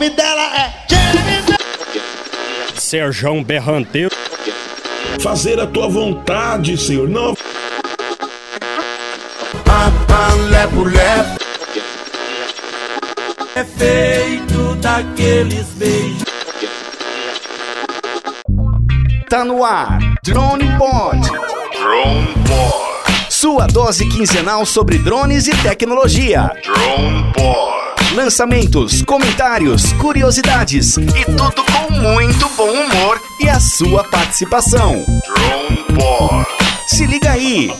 nome dela é Jennifer. Serjão Berranteiro. Fazer a tua vontade, Senhor. Não. É feito daqueles beijos. Tá no ar, Drone Pod. Drone Pod. Sua dose quinzenal sobre drones e tecnologia. Drone Pod. Lançamentos, comentários, curiosidades e tudo com muito bom humor e a sua participação. Drone Pod. Se liga aí.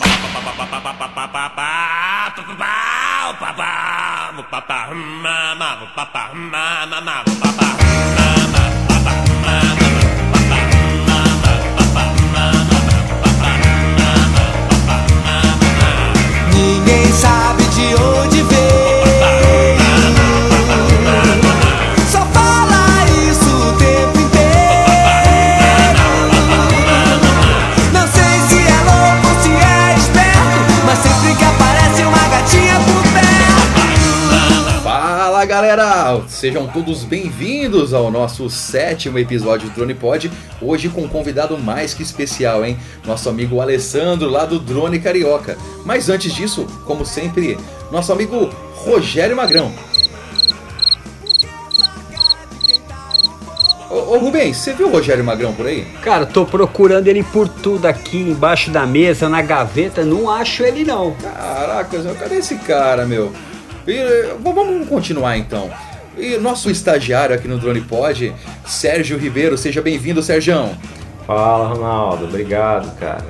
Sejam todos bem-vindos ao nosso sétimo episódio do Drone Pod. Hoje com um convidado mais que especial, hein? Nosso amigo Alessandro lá do Drone Carioca. Mas antes disso, como sempre, nosso amigo Rogério Magrão. Ô, ô Rubens, você viu o Rogério Magrão por aí? Cara, tô procurando ele por tudo aqui, embaixo da mesa, na gaveta, não acho ele não. Caracas, meu, cadê esse cara, meu? E, eh, vamos continuar então. E nosso estagiário aqui no Drone Pod, Sérgio Ribeiro, seja bem-vindo, Sérgio. Fala, Ronaldo. Obrigado, cara.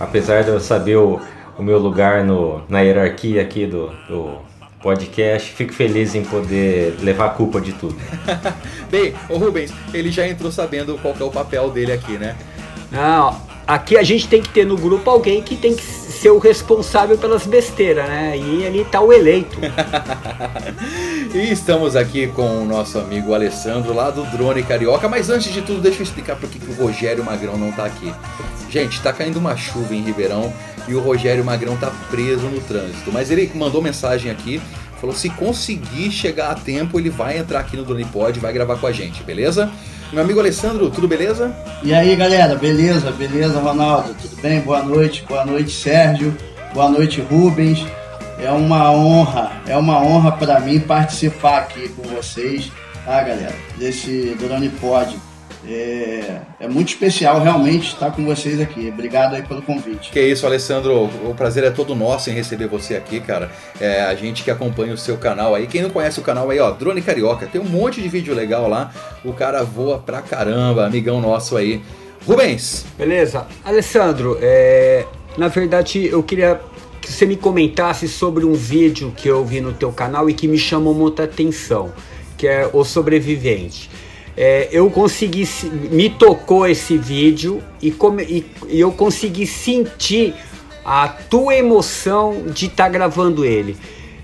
Apesar de eu saber o, o meu lugar no, na hierarquia aqui do, do podcast, fico feliz em poder levar a culpa de tudo. Bem, o Rubens, ele já entrou sabendo qual que é o papel dele aqui, né? Não, aqui a gente tem que ter no grupo alguém que tem que ser o responsável pelas besteiras, né? E ali tá o eleito. E estamos aqui com o nosso amigo Alessandro lá do Drone Carioca, mas antes de tudo, deixa eu explicar por que o Rogério Magrão não tá aqui. Gente, tá caindo uma chuva em Ribeirão e o Rogério Magrão tá preso no trânsito, mas ele mandou mensagem aqui, falou se conseguir chegar a tempo, ele vai entrar aqui no Drone Pod e vai gravar com a gente, beleza? Meu amigo Alessandro, tudo beleza? E aí, galera, beleza? Beleza, Ronaldo? Tudo bem? Boa noite. Boa noite, Sérgio. Boa noite, Rubens. É uma honra, é uma honra para mim participar aqui com vocês, tá, galera? Desse Drone Pod. É, é muito especial realmente estar com vocês aqui. Obrigado aí pelo convite. Que isso, Alessandro, o prazer é todo nosso em receber você aqui, cara. É, a gente que acompanha o seu canal aí. Quem não conhece o canal aí, ó, Drone Carioca, tem um monte de vídeo legal lá. O cara voa pra caramba, amigão nosso aí. Rubens, Beleza? Alessandro, é, na verdade eu queria que você me comentasse sobre um vídeo que eu vi no teu canal e que me chamou muita atenção, que é O Sobrevivente. É, eu consegui, se- me tocou esse vídeo e, come- e- e eu consegui sentir a tua emoção de estar gravando ele.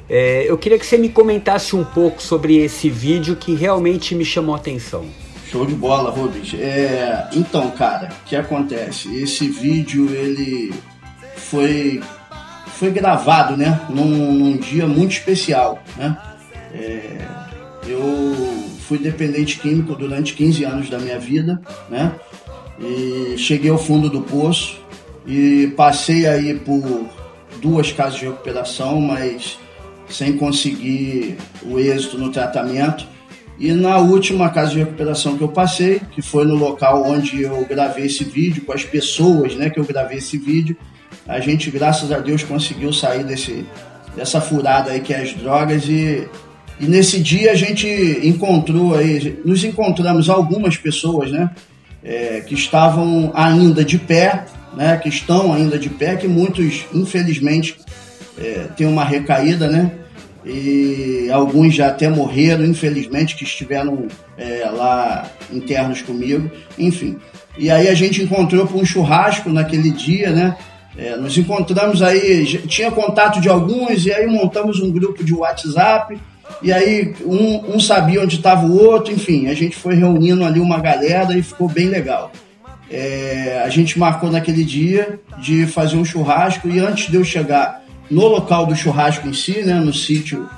É, eu queria que você me comentasse um pouco sobre esse vídeo que realmente me chamou a atenção. Show de bola, Rubens. É, então, cara, o que acontece? Esse vídeo ele foi foi gravado, né, num, num dia muito especial, né? É, eu fui dependente químico durante 15 anos da minha vida, né? E cheguei ao fundo do poço e passei aí por duas casas de recuperação, mas sem conseguir o êxito no tratamento. E na última casa de recuperação que eu passei, que foi no local onde eu gravei esse vídeo, com as pessoas né, que eu gravei esse vídeo, a gente, graças a Deus, conseguiu sair desse, dessa furada aí que é as drogas e, e nesse dia a gente encontrou aí, nos encontramos algumas pessoas, né, é, que estavam ainda de pé, né, que estão ainda de pé, que muitos, infelizmente, é, têm uma recaída, né, e alguns já até morreram, infelizmente, que estiveram é, lá internos comigo, enfim. E aí a gente encontrou para um churrasco naquele dia, né? É, nos encontramos aí, tinha contato de alguns, e aí montamos um grupo de WhatsApp, e aí um, um sabia onde estava o outro, enfim, a gente foi reunindo ali uma galera e ficou bem legal. É, a gente marcou naquele dia de fazer um churrasco, e antes de eu chegar no local do churrasco em si, né, no sítio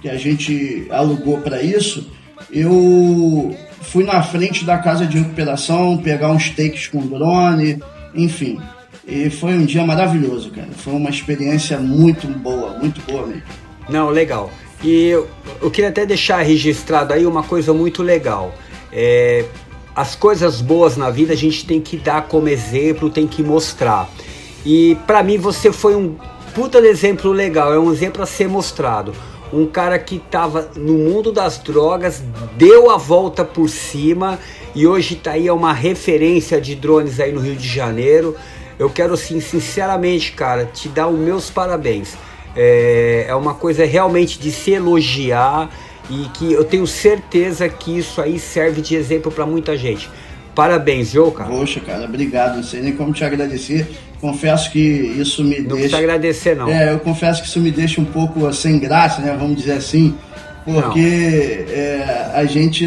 que a gente alugou para isso, eu fui na frente da casa de recuperação pegar uns takes com drone, enfim. E foi um dia maravilhoso, cara. Foi uma experiência muito boa, muito boa mesmo. Não, legal. E eu, eu queria até deixar registrado aí uma coisa muito legal. É, as coisas boas na vida a gente tem que dar como exemplo, tem que mostrar. E para mim você foi um puta exemplo legal, é um exemplo a ser mostrado. Um cara que estava no mundo das drogas, deu a volta por cima e hoje tá aí é uma referência de drones aí no Rio de Janeiro. Eu quero sim, sinceramente, cara, te dar os meus parabéns. É, é uma coisa realmente de se elogiar e que eu tenho certeza que isso aí serve de exemplo para muita gente. Parabéns, viu, cara? Poxa, cara, obrigado. Não sei nem como te agradecer. Confesso que isso me Não deixa. precisa agradecer, não. É, eu confesso que isso me deixa um pouco sem graça, né? Vamos dizer assim. Porque é, a gente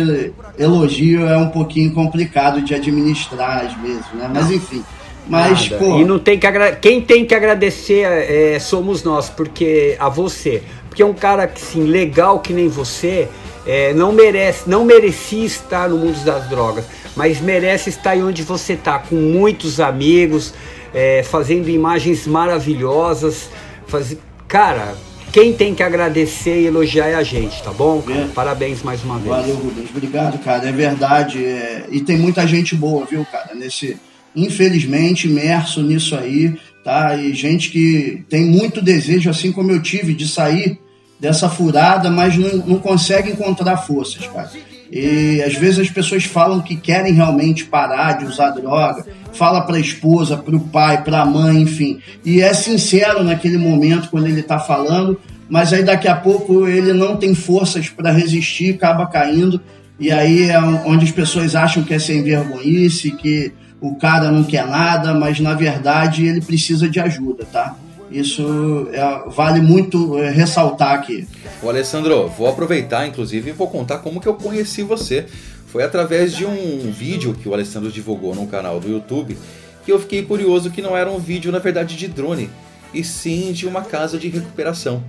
elogio é um pouquinho complicado de administrar às vezes, né? Mas enfim. Mas, pô. E não tem que agra... quem tem que agradecer é, somos nós, porque a você. Porque um cara que assim, legal que nem você é, não merece, não merecia estar no mundo das drogas, mas merece estar aí onde você está, com muitos amigos, é, fazendo imagens maravilhosas. Faz... Cara, quem tem que agradecer e elogiar é a gente, tá bom? É. Parabéns mais uma vez. Valeu, Rubens. Obrigado, cara. É verdade. é, E tem muita gente boa, viu, cara? Nesse, infelizmente, imerso nisso aí, tá? E gente que tem muito desejo, assim como eu tive, de sair dessa furada, mas não, não consegue encontrar forças, cara. E às vezes as pessoas falam que querem realmente parar de usar droga, fala para a esposa, para o pai, para a mãe, enfim. E é sincero naquele momento quando ele está falando, mas aí daqui a pouco ele não tem forças para resistir, acaba caindo. E aí é onde as pessoas acham que é sem vergonhice, que o cara não quer nada, mas na verdade ele precisa de ajuda, tá? Isso é- vale muito é, ressaltar aqui. Ô Alessandro, vou aproveitar inclusive e vou contar como que eu conheci você. Foi através de um vídeo que o Alessandro divulgou no canal do YouTube que eu fiquei curioso que não era um vídeo na verdade de drone, e sim de uma casa de recuperação.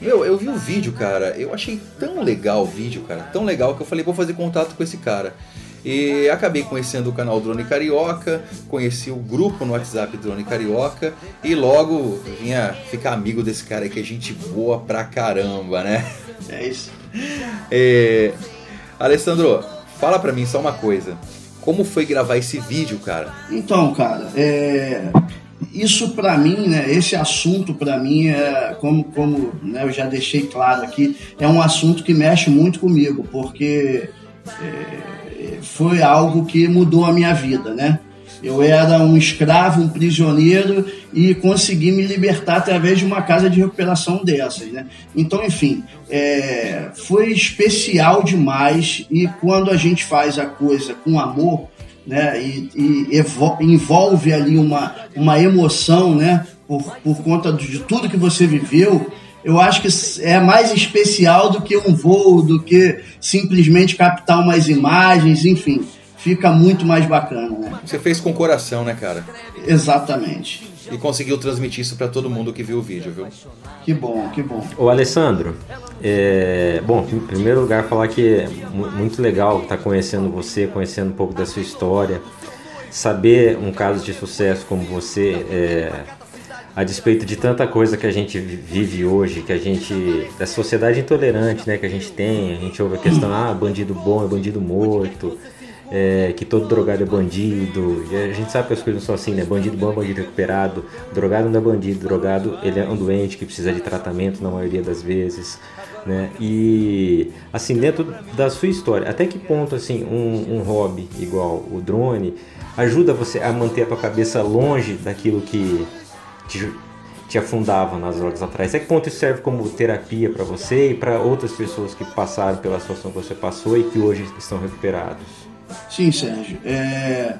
Meu, eu vi o vídeo, cara, eu achei tão legal o vídeo, cara, tão legal que eu falei, vou fazer contato com esse cara. E acabei conhecendo o canal Drone Carioca, conheci o grupo no WhatsApp Drone Carioca e logo vinha ficar amigo desse cara aí que é gente boa pra caramba, né? É isso. É... Alessandro, fala pra mim só uma coisa. Como foi gravar esse vídeo, cara? Então, cara, é, isso pra mim, né, esse assunto pra mim é, como, como né, eu já deixei claro aqui, é um assunto que mexe muito comigo, porque é, foi algo que mudou a minha vida, né? Eu era um escravo, um prisioneiro e consegui me libertar através de uma casa de recuperação dessas, né? Então, enfim, é, foi especial demais e quando a gente faz a coisa com amor, né? E, e envolve ali uma, uma emoção, né? Por, por conta de tudo que você viveu, eu acho que é mais especial do que um voo, do que simplesmente captar umas imagens, enfim, fica muito mais bacana, né? Você fez com coração, né, cara? Exatamente. E conseguiu transmitir isso pra todo mundo que viu o vídeo, viu? Que bom, que bom. Ô Alessandro, é, bom, em primeiro lugar falar que é mu- muito legal estar conhecendo você, conhecendo um pouco da sua história, saber um caso de sucesso como você, é, a despeito de tanta coisa que a gente vi- vive hoje, que a gente, da sociedade intolerante, né, que a gente tem, a gente ouve a questão, ah, bandido bom é bandido morto, é, que todo drogado é bandido. E a gente sabe que as coisas não são assim, né? Bandido bom é bandido recuperado. Drogado não é bandido. Drogado ele é um doente que precisa de tratamento na maioria das vezes, né? E assim dentro da sua história, até que ponto assim um, um hobby igual o drone ajuda você a manter a tua cabeça longe daquilo que te, te afundava nas drogas atrás? Até que ponto isso serve como terapia para você e para outras pessoas que passaram pela situação que você passou e que hoje estão recuperados? Sim, Sérgio. É,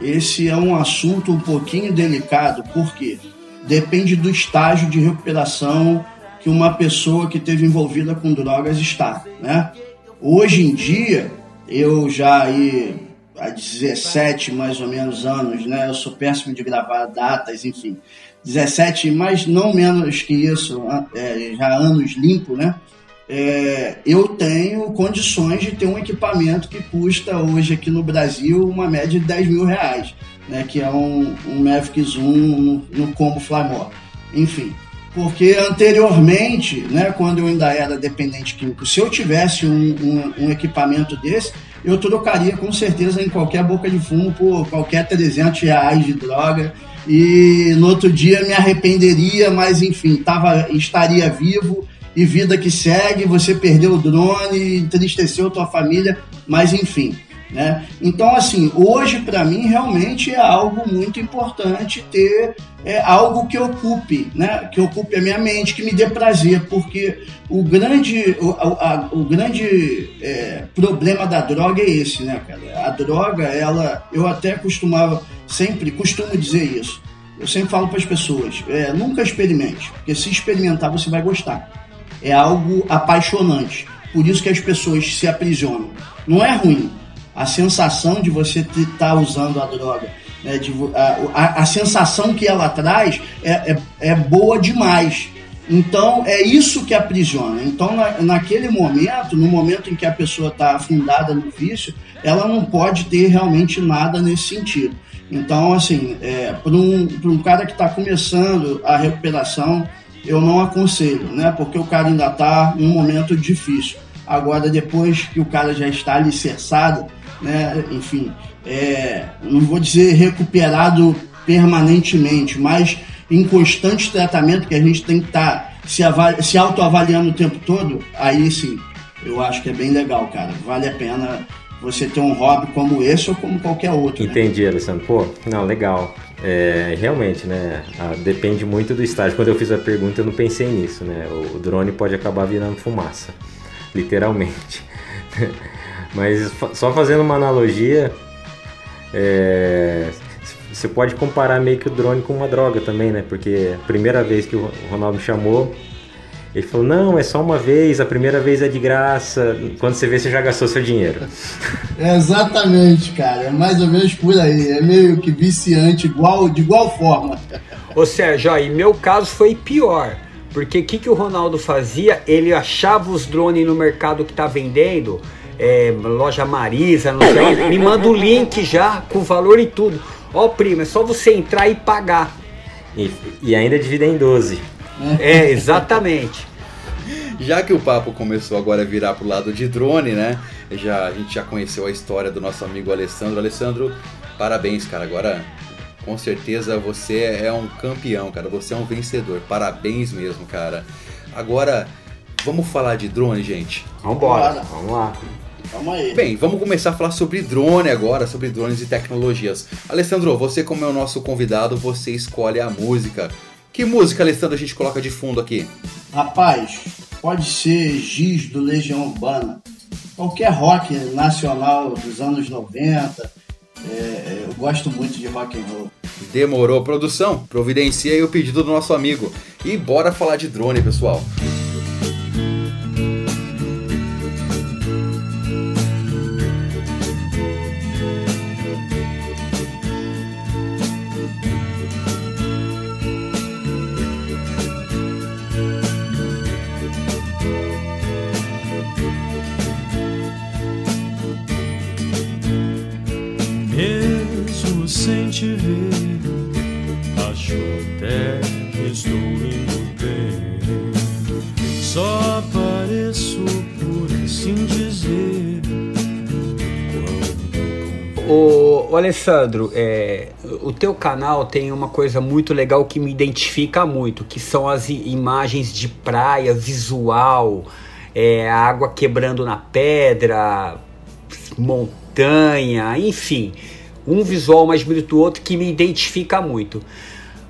esse é um assunto um pouquinho delicado, porque depende do estágio de recuperação que uma pessoa que esteve envolvida com drogas está, né? Hoje em dia, eu já aí há 17 mais ou menos anos, né? Eu sou péssimo de gravar datas, enfim. 17, mas não menos que isso, é, já anos limpo, né? é, eu tenho condições de ter um equipamento que custa hoje aqui no Brasil uma média de 10 mil reais, né, que é um, um Mavic Zoom no, no combo Flymore. Enfim, porque anteriormente, né, quando eu ainda era dependente químico, se eu tivesse um, um, um, equipamento desse, eu trocaria com certeza em qualquer boca de fumo por qualquer 300 reais de droga e no outro dia me arrependeria, mas enfim, tava, estaria vivo e vida que segue, você perdeu o drone, entristeceu tua família, mas enfim. Né? Então, assim, hoje para mim realmente é algo muito importante ter é, algo que ocupe, né? que ocupe a minha mente, que me dê prazer, porque o grande, o, a, o grande é, problema da droga é esse, né, cara? A droga, ela, eu até costumava, sempre costumo dizer isso. Eu sempre falo para as pessoas, é, nunca experimente, porque se experimentar você vai gostar. É algo apaixonante. Por isso que as pessoas se aprisionam. Não é ruim, a sensação de você estar tá usando a droga, né, de, a, a, a, sensação que ela traz é, é, é, boa demais. Então é isso que aprisiona. Então na, naquele momento, no momento em que a pessoa está afundada no vício, ela não pode ter realmente nada nesse sentido. Então assim, é, para um, um cara que está começando a recuperação, eu não aconselho, né? Porque o cara ainda está num momento difícil. Agora, depois que o cara já está alicerçado, né? Enfim, é, não vou dizer recuperado permanentemente, mas em constante tratamento que a gente tem que estar tá se, se autoavaliando o tempo todo, aí sim, eu acho que é bem legal, cara. Vale a pena você ter um hobby como esse ou como qualquer outro. Né? Entendi, né? Alessandro. Pô, não, legal. É, realmente, né? depende muito do estágio. Quando eu fiz a pergunta, eu não pensei nisso, né? O drone pode acabar virando fumaça, literalmente. Mas só fazendo uma analogia, é, você pode comparar meio que o drone com uma droga também, né? Porque a primeira vez que o Ronaldo me chamou, ele falou: Não, é só uma vez, a primeira vez é de graça. Quando você vê, você já gastou seu dinheiro. É exatamente, cara. É mais ou menos por aí. É meio que viciante, igual, de igual forma. Ô Sérgio, ó, meu caso foi pior. Porque o que, que o Ronaldo fazia? Ele achava os drones no mercado que tá vendendo é, loja Marisa, não sei, me manda o link já com valor e tudo. Ó, primo, é só você entrar e pagar. E, e ainda dividir em 12. É, exatamente. já que o papo começou agora a virar pro lado de drone, né? Já, a gente já conheceu a história do nosso amigo Alessandro. Alessandro, parabéns, cara. Agora, com certeza, você é um campeão, cara. Você é um vencedor. Parabéns mesmo, cara. Agora, vamos falar de drone, gente? Vambora, vamos lá. Calma aí. Bem, vamos começar a falar sobre drone agora, sobre drones e tecnologias. Alessandro, você como é o nosso convidado, você escolhe a música. Que música, Alessandro, a gente coloca de fundo aqui? Rapaz, pode ser Giz do Legião Urbana. Qualquer rock nacional dos anos 90. É, eu gosto muito de rock and roll. Demorou, produção? Providencia aí o pedido do nosso amigo. E bora falar de drone, pessoal. Ô Alessandro, é, o teu canal tem uma coisa muito legal que me identifica muito, que são as imagens de praia, visual, é, água quebrando na pedra, montanha, enfim, um visual mais bonito do outro que me identifica muito.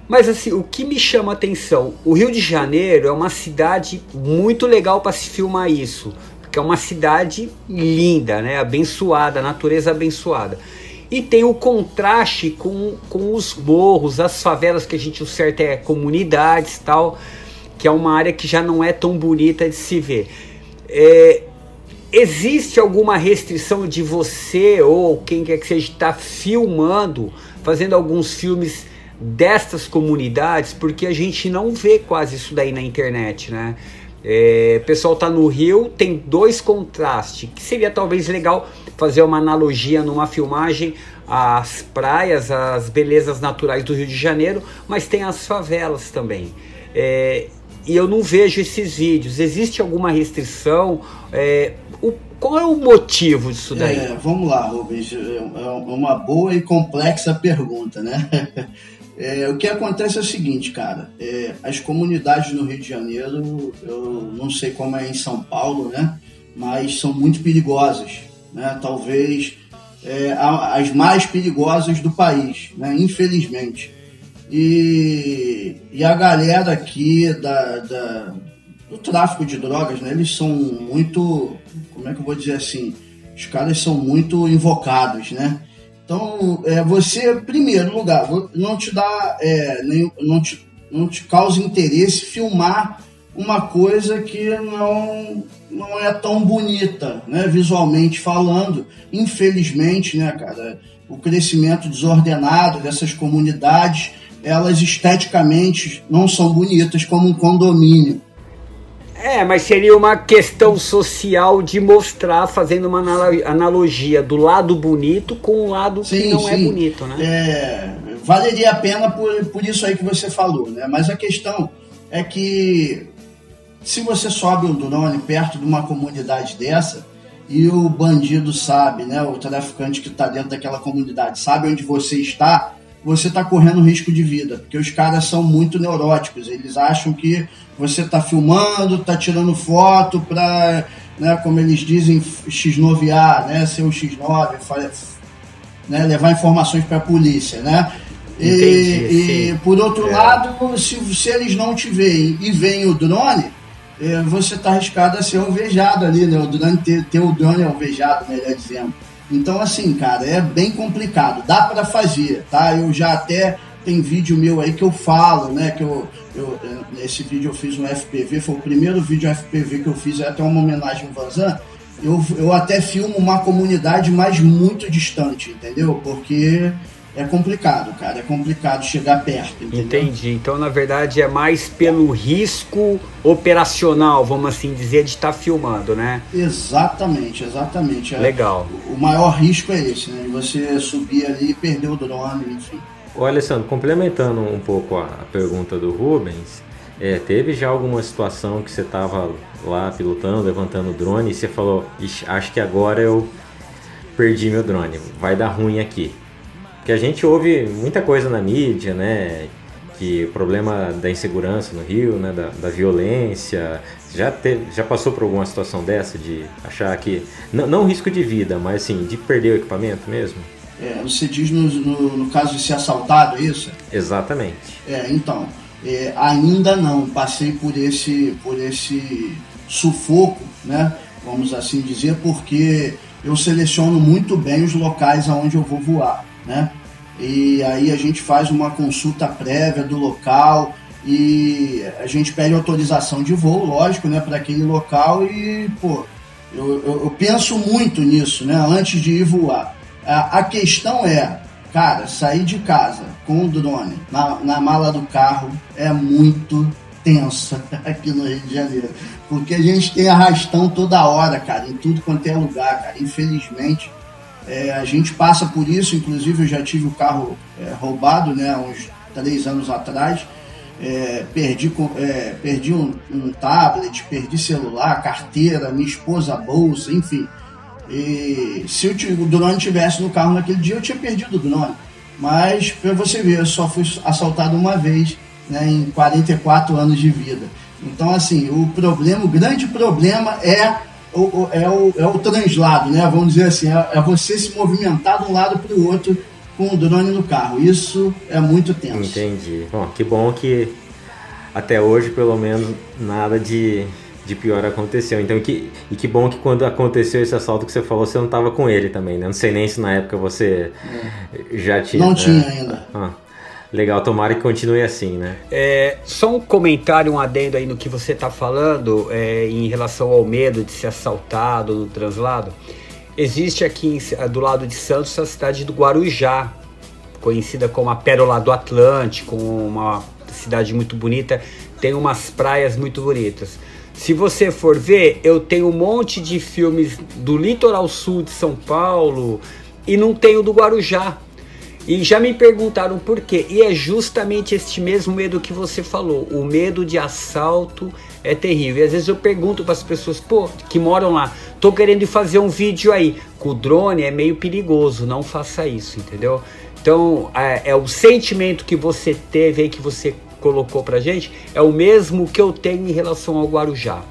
Mas assim, o que me chama a atenção, o Rio de Janeiro é uma cidade muito legal para se filmar isso, porque é uma cidade linda, né, abençoada, natureza abençoada. E tem o contraste com, com os morros, as favelas que a gente o certo é comunidades tal, que é uma área que já não é tão bonita de se ver. É, existe alguma restrição de você ou quem quer que seja estar tá filmando, fazendo alguns filmes destas comunidades, porque a gente não vê quase isso daí na internet, né? É, o pessoal tá no Rio, tem dois contrastes, que seria talvez legal fazer uma analogia numa filmagem às praias, às belezas naturais do Rio de Janeiro, mas tem as favelas também. É, e eu não vejo esses vídeos. Existe alguma restrição? É, o, qual é o motivo disso daí? É, vamos lá, Rubens. É uma boa e complexa pergunta, né? É, o que acontece é o seguinte, cara. É, as comunidades no Rio de Janeiro, eu não sei como é em São Paulo, né? Mas são muito perigosas, né? Talvez é, as mais perigosas do país, né? Infelizmente. E, e a galera aqui da, da, do tráfico de drogas, né? Eles são muito, como é que eu vou dizer assim? Os caras são muito invocados, né? Então, é, você, primeiro lugar, não te dá, é, nem, não, te, não te causa interesse filmar uma coisa que não, não é tão bonita, né, visualmente falando. Infelizmente, né, cara, o crescimento desordenado dessas comunidades, elas esteticamente não são bonitas como um condomínio. É, mas seria uma questão social de mostrar, fazendo uma analogia do lado bonito com o lado sim, que não é sim. é bonito, né? É, valeria a pena por, por isso aí que você falou, né? Mas a questão é que se você sobe um drone perto de uma comunidade dessa e o bandido sabe, né? O traficante que está dentro daquela comunidade sabe onde você está, você está correndo risco de vida, porque os caras são muito neuróticos. Eles acham que você está filmando, está tirando foto para, né, como eles dizem, x9a, né, ser o x9, né, levar informações para a polícia, né? E, e, por outro é. lado, se, se eles não te veem e veem o drone, é, você está arriscado a ser alvejado ali, né? O drone ter, ter o drone alvejado, melhor dizendo. Então, assim, cara, é bem complicado. Dá para fazer, tá? Eu já até tem vídeo meu aí que eu falo, né? Que eu, eu esse vídeo eu fiz no FPV, foi o primeiro vídeo FPV que eu fiz, é até uma homenagem ao Vanzan. Eu, eu até filmo uma comunidade, mas muito distante, entendeu? Porque é complicado, cara. É complicado chegar perto. Entendeu? Entendi. Então, na verdade, é mais pelo risco operacional, vamos assim dizer, de estar tá filmando, né? Exatamente, exatamente. É, Legal. O maior risco é esse, né? De você subir ali e perder o drone, enfim. Ô Alessandro, complementando um pouco a pergunta do Rubens, é, teve já alguma situação que você estava lá pilotando, levantando o drone e você falou, acho que agora eu perdi meu drone, vai dar ruim aqui. Porque a gente ouve muita coisa na mídia, né? Que o problema da insegurança no Rio, né? Da, da violência. Já, teve, já passou por alguma situação dessa de achar que. Não, não risco de vida, mas assim, de perder o equipamento mesmo? É, você diz no, no, no, caso de ser assaltado, é isso? Exatamente. É, então, é, ainda não passei por esse, por esse sufoco, né? Vamos assim dizer, porque eu seleciono muito bem os locais aonde eu vou voar né? E aí a gente faz uma consulta prévia do local e a gente pede autorização de voo, lógico, né, para aquele local e, pô, eu, eu, penso muito nisso, né, antes de ir voar. A, a, questão é, cara, sair de casa com o drone na, na mala do carro é muito tensa aqui no Rio de Janeiro, porque a gente tem arrastão toda hora, cara, em tudo quanto é lugar, cara. Infelizmente, é, a gente passa por isso, inclusive eu já tive o carro é, roubado, né, uns três anos atrás. É, perdi, é, perdi um, um, tablet, perdi celular, carteira, minha esposa, bolsa, enfim. E se o drone tivesse no carro naquele dia, eu tinha perdido o drone. Mas, para você ver, eu só fui assaltado uma vez né, em 44 anos de vida. Então, assim, o problema, o grande problema é o, é, o, é o translado, né? Vamos dizer assim, é, é você se movimentar de um lado para o outro com o drone no carro. Isso é muito tenso. Entendi. Bom, que bom que até hoje, pelo menos, nada de, de pior aconteceu. Então, que, e que bom que quando aconteceu esse assalto que você falou, você não estava com ele também, né? Não sei nem se na época você é. já tinha. Não tinha ainda. Ah. Legal, tomara que continue assim, né? É, só um comentário, um adendo aí no que você está falando é, em relação ao medo de ser assaltado no translado. Existe aqui do lado de Santos a cidade do Guarujá, conhecida como a Pérola do Atlântico, uma cidade muito bonita, tem umas praias muito bonitas. Se você for ver, eu tenho um monte de filmes do litoral sul de São Paulo e não tenho do Guarujá. E já me perguntaram por quê. E é justamente este mesmo medo que você falou. O medo de assalto é terrível. E às vezes eu pergunto para as pessoas, pô, que moram lá, tô querendo fazer um vídeo aí. Com o drone é meio perigoso, não faça isso, entendeu? Então, é, é o sentimento que você teve aí, que você colocou pra gente, é o mesmo que eu tenho em relação ao Guarujá.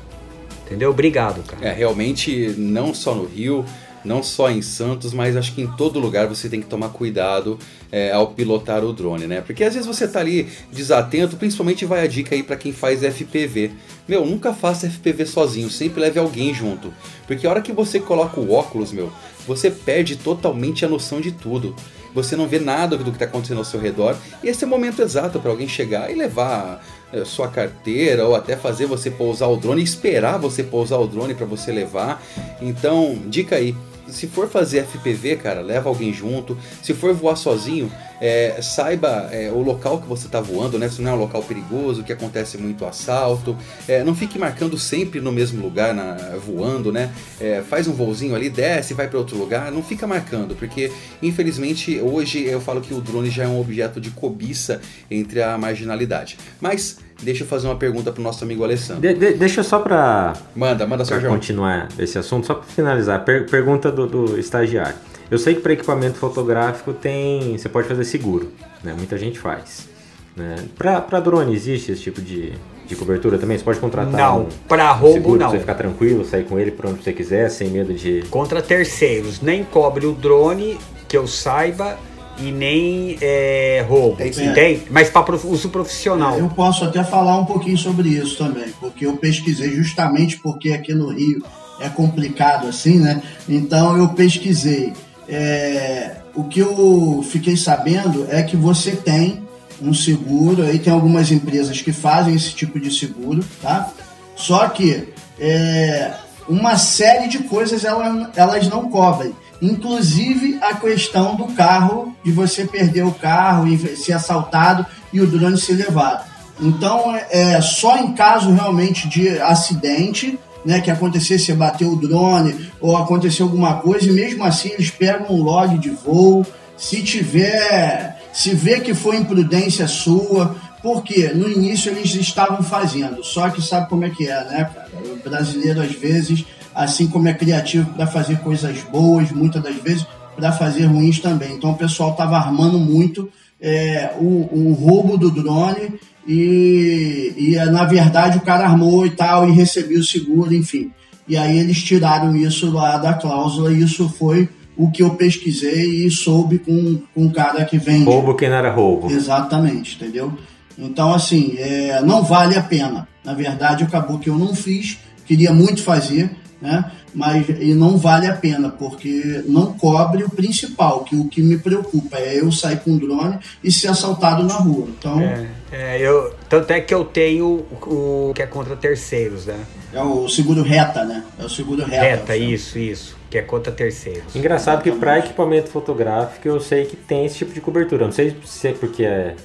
Entendeu? Obrigado, cara. É, realmente, não só no Rio, não só em Santos, mas acho que em todo lugar você tem que tomar cuidado é, ao pilotar o drone, né? Porque às vezes você tá ali desatento, principalmente vai a dica aí para quem faz FPV. Meu, nunca faça FPV sozinho, sempre leve alguém junto. Porque a hora que você coloca o óculos, meu, você perde totalmente a noção de tudo. Você não vê nada do que está acontecendo ao seu redor. E esse é o momento exato para alguém chegar e levar é, sua carteira ou até fazer você pousar o drone, esperar você pousar o drone para você levar. Então, dica aí se for fazer FPV, cara, leva alguém junto. Se for voar sozinho, é, saiba é, o local que você está voando, né? Se não é um local perigoso, que acontece muito assalto. É, não fique marcando sempre no mesmo lugar na, voando, né? É, faz um voozinho ali, desce, vai para outro lugar. Não fica marcando, porque infelizmente hoje eu falo que o drone já é um objeto de cobiça entre a marginalidade. Mas Deixa eu fazer uma pergunta pro nosso amigo Alessandro. De, de, deixa só pra. Manda, manda pra continuar esse assunto, só pra finalizar. Per, pergunta do, do, estagiário. Eu sei que para equipamento fotográfico tem. Você pode fazer seguro, né? Muita gente faz. Né? Para drone existe esse tipo de, de cobertura também? Você pode contratar não, um, para roubo seguro não. Pra você ficar tranquilo, sair com ele para onde você quiser, sem medo de. Contra terceiros, nem cobre o drone que eu saiba e nem é, roubo, é. entende? Mas para uso profissional. Eu posso até falar um pouquinho sobre isso também, porque eu pesquisei justamente porque aqui no Rio é complicado assim, né? Então eu pesquisei. É, o que eu fiquei sabendo é que você tem um seguro, aí tem algumas empresas que fazem esse tipo de seguro, tá? Só que é, uma série de coisas elas, elas não cobrem inclusive a questão do carro, de você perder o carro e ser assaltado e o drone ser levado. Então, é, é só em caso realmente de acidente, né, que acontecesse, você bateu o drone ou aconteceu alguma coisa, e mesmo assim eles pegam um log de voo. Se tiver, se vê que foi imprudência sua, porque no início eles estavam fazendo, só que sabe como é que é, né, cara? O brasileiro às vezes assim como é criativo para fazer coisas boas, muitas das vezes para fazer ruins também. Então o pessoal estava armando muito é, o, o, roubo do drone e, e na verdade o cara armou e tal e recebeu o seguro, enfim. E aí eles tiraram isso lá da cláusula e isso foi o que eu pesquisei e soube com, com um cara que vende. Roubo que não era roubo. Exatamente, entendeu? Então, assim, é, não vale a pena. Na verdade, acabou que eu não fiz, queria muito fazer, né? Mas e não vale a pena, porque não cobre o principal, que o que me preocupa é eu sair com um drone e ser assaltado na rua. Então. É, é, eu, tanto é que eu tenho o, o que é contra terceiros, né? É o seguro reta, né? É o seguro reta. Reta, isso, isso. Que é contra terceiros. Engraçado que para equipamento fotográfico eu sei que tem esse tipo de cobertura. Não sei se é porque é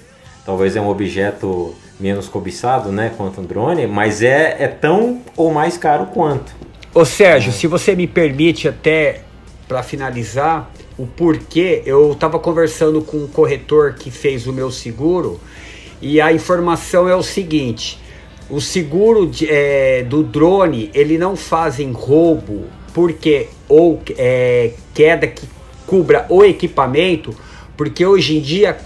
talvez é um objeto menos cobiçado, né, quanto um drone, mas é, é tão ou mais caro quanto. Ô Sérgio, se você me permite até para finalizar o porquê, eu estava conversando com um corretor que fez o meu seguro e a informação é o seguinte: o seguro de, é, do drone ele não fazem roubo porque ou é, queda que cubra o equipamento, porque hoje em dia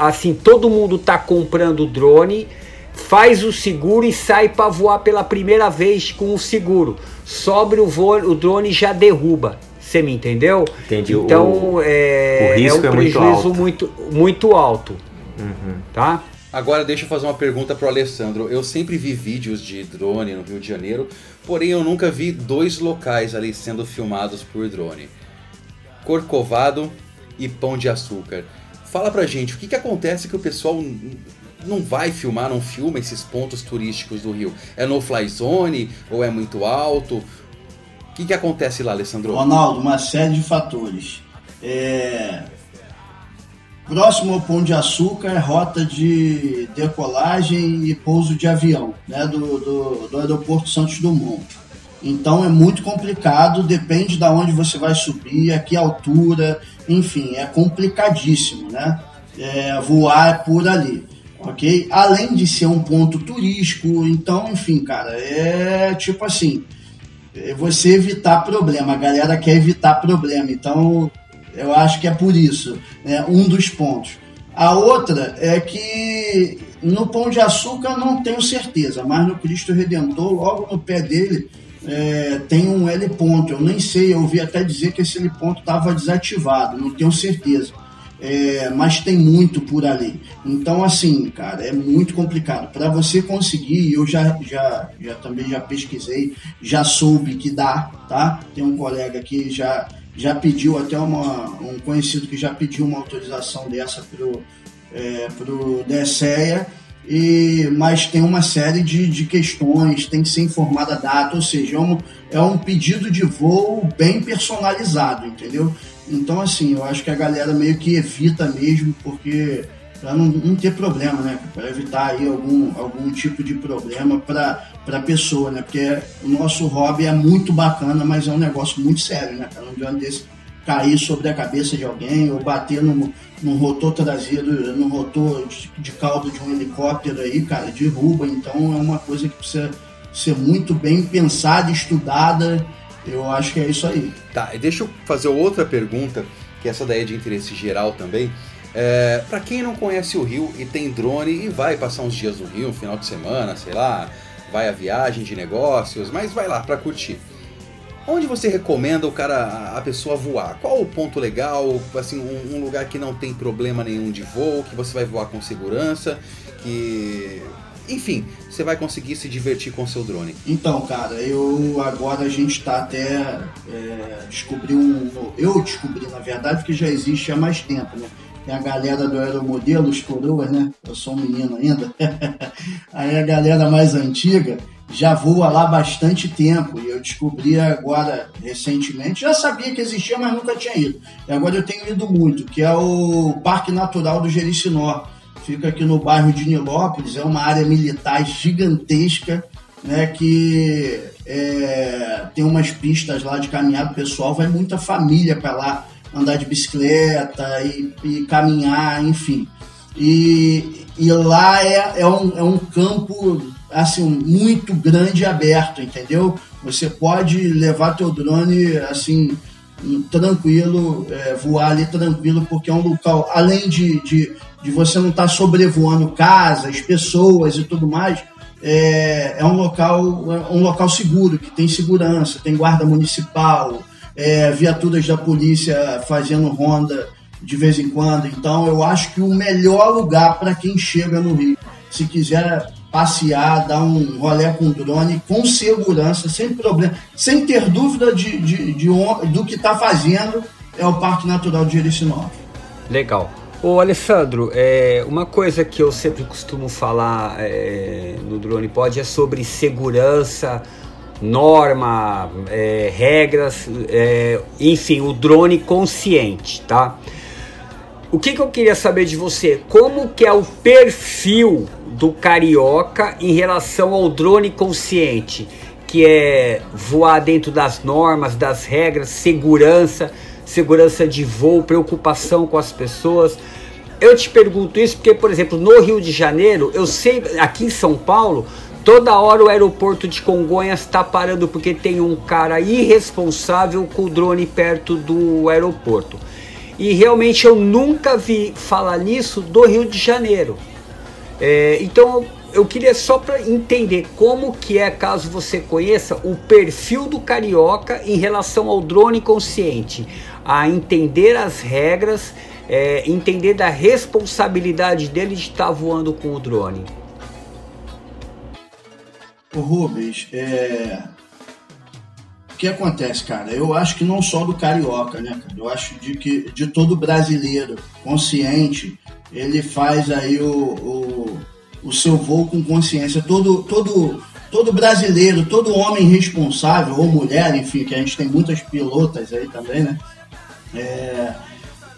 assim todo mundo está comprando drone faz o seguro e sai para voar pela primeira vez com o seguro. Sobre o voo, o drone já derruba. Você me entendeu? Entendi. Então o, é, o risco é um prejuízo é muito alto. muito, muito alto. Uhum. Tá? Agora deixa eu fazer uma pergunta pro Alessandro. Eu sempre vi vídeos de drone no Rio de Janeiro, porém eu nunca vi dois locais ali sendo filmados por drone. Corcovado e Pão de Açúcar. Fala pra gente, o que, que acontece que o pessoal não vai filmar, não filma esses pontos turísticos do Rio? É no fly zone ou é muito alto? O que, que acontece lá, Alessandro? Ronaldo, uma série de fatores. É... Próximo ao Pão de Açúcar é rota de decolagem e pouso de avião, né, do, do, do aeroporto Santos Dumont. Então é muito complicado, depende de onde você vai subir, a que altura, enfim, é complicadíssimo, né? É, voar por ali, ok? Além de ser um ponto turístico, então, enfim, cara, é tipo assim, é você evitar problema, a galera quer evitar problema, então eu acho que é por isso, né? um dos pontos. A outra é que no Pão de Açúcar não tenho certeza, mas no Cristo Redentor, logo no pé dele, é, tem um L ponto. Eu nem sei, eu ouvi até dizer que esse L ponto estava desativado, não tenho certeza. É, mas tem muito por ali. Então, assim, cara, é muito complicado. Para você conseguir, eu já, já, já também já pesquisei, já soube que dá, tá? Tem um colega que já, já pediu, até uma, um conhecido que já pediu uma autorização dessa pro, é, pro DSEA e, mas tem uma série de, de questões, tem que ser informada a data, ou seja, é um, é um pedido de voo bem personalizado, entendeu? Então, assim, eu acho que a galera meio que evita mesmo, porque para não, não, ter problema, né? Para evitar aí algum, algum tipo de problema para a pessoa, né? Porque o nosso hobby é muito bacana, mas é um negócio muito sério, né? Cara? Não adianta desse cair sobre a cabeça de alguém ou bater no, no rotor traseiro, no rotor de, de cauda de um helicóptero aí, cara, derruba. Então é uma coisa que precisa ser muito bem pensada, estudada. Eu acho que é isso aí. Tá, e deixa eu fazer outra pergunta, que essa daí é de interesse geral também. É, para quem não conhece o Rio e tem drone e vai passar uns dias no Rio, um final de semana, sei lá, vai a viagem de negócios, mas vai lá para curtir. Onde você recomenda o cara, a pessoa voar? Qual o ponto legal, assim, um, um, lugar que não tem problema nenhum de voo, que você vai voar com segurança, que enfim, você vai conseguir se divertir com seu drone. Então, cara, eu agora a gente está até é, descobrir um, eu descobri na verdade que já existe há mais tempo, né? Tem a galera do aeromodelo, os coroas, né? Eu sou um menino ainda. Aí a galera mais antiga já voa lá bastante tempo e eu descobri agora recentemente, já sabia que existia, mas nunca tinha ido. E agora eu tenho ido muito, que é o Parque Natural do Jericinó. Fica aqui no bairro de Nilópolis, é uma área militar gigantesca, né, que é, tem umas pistas lá de caminhada pessoal, vai muita família para lá andar de bicicleta e, e caminhar, enfim. E, e lá é, é, um, é um campo assim muito grande e aberto, entendeu? Você pode levar teu drone assim tranquilo, é, voar ali tranquilo, porque é um local, além de, de, de você não estar tá sobrevoando casas, pessoas e tudo mais, é, é um local é um local seguro, que tem segurança, tem guarda municipal, é, viaturas da polícia fazendo ronda de vez em quando. Então eu acho que o melhor lugar para quem chega no Rio, se quiser passear, dar um rolê com drone com segurança, sem problema, sem ter dúvida de, de, de do que está fazendo, é o Parque Natural de Jericinópolis. Legal. Ô Alessandro, é, uma coisa que eu sempre costumo falar é, no Drone Pod é sobre segurança, norma, é, regras, é, enfim, o drone consciente, tá? O que, que eu queria saber de você? Como que é o perfil do carioca em relação ao drone consciente, que é voar dentro das normas, das regras, segurança, segurança de voo, preocupação com as pessoas. Eu te pergunto isso porque, por exemplo, no Rio de Janeiro, eu sei, aqui em São Paulo, toda hora o aeroporto de Congonhas está parando porque tem um cara irresponsável com o drone perto do aeroporto. E realmente eu nunca vi falar nisso do Rio de Janeiro. É, então eu queria só para entender como que é, caso você conheça, o perfil do carioca em relação ao drone consciente, a entender as regras, é, entender da responsabilidade dele de estar tá voando com o drone. O Rubens, é, o que acontece, cara? Eu acho que não só do carioca, né? Eu acho de que de todo brasileiro consciente, ele faz aí o, o, o seu voo com consciência. Todo, todo, todo brasileiro, todo homem responsável, ou mulher, enfim, que a gente tem muitas pilotas aí também, né? É,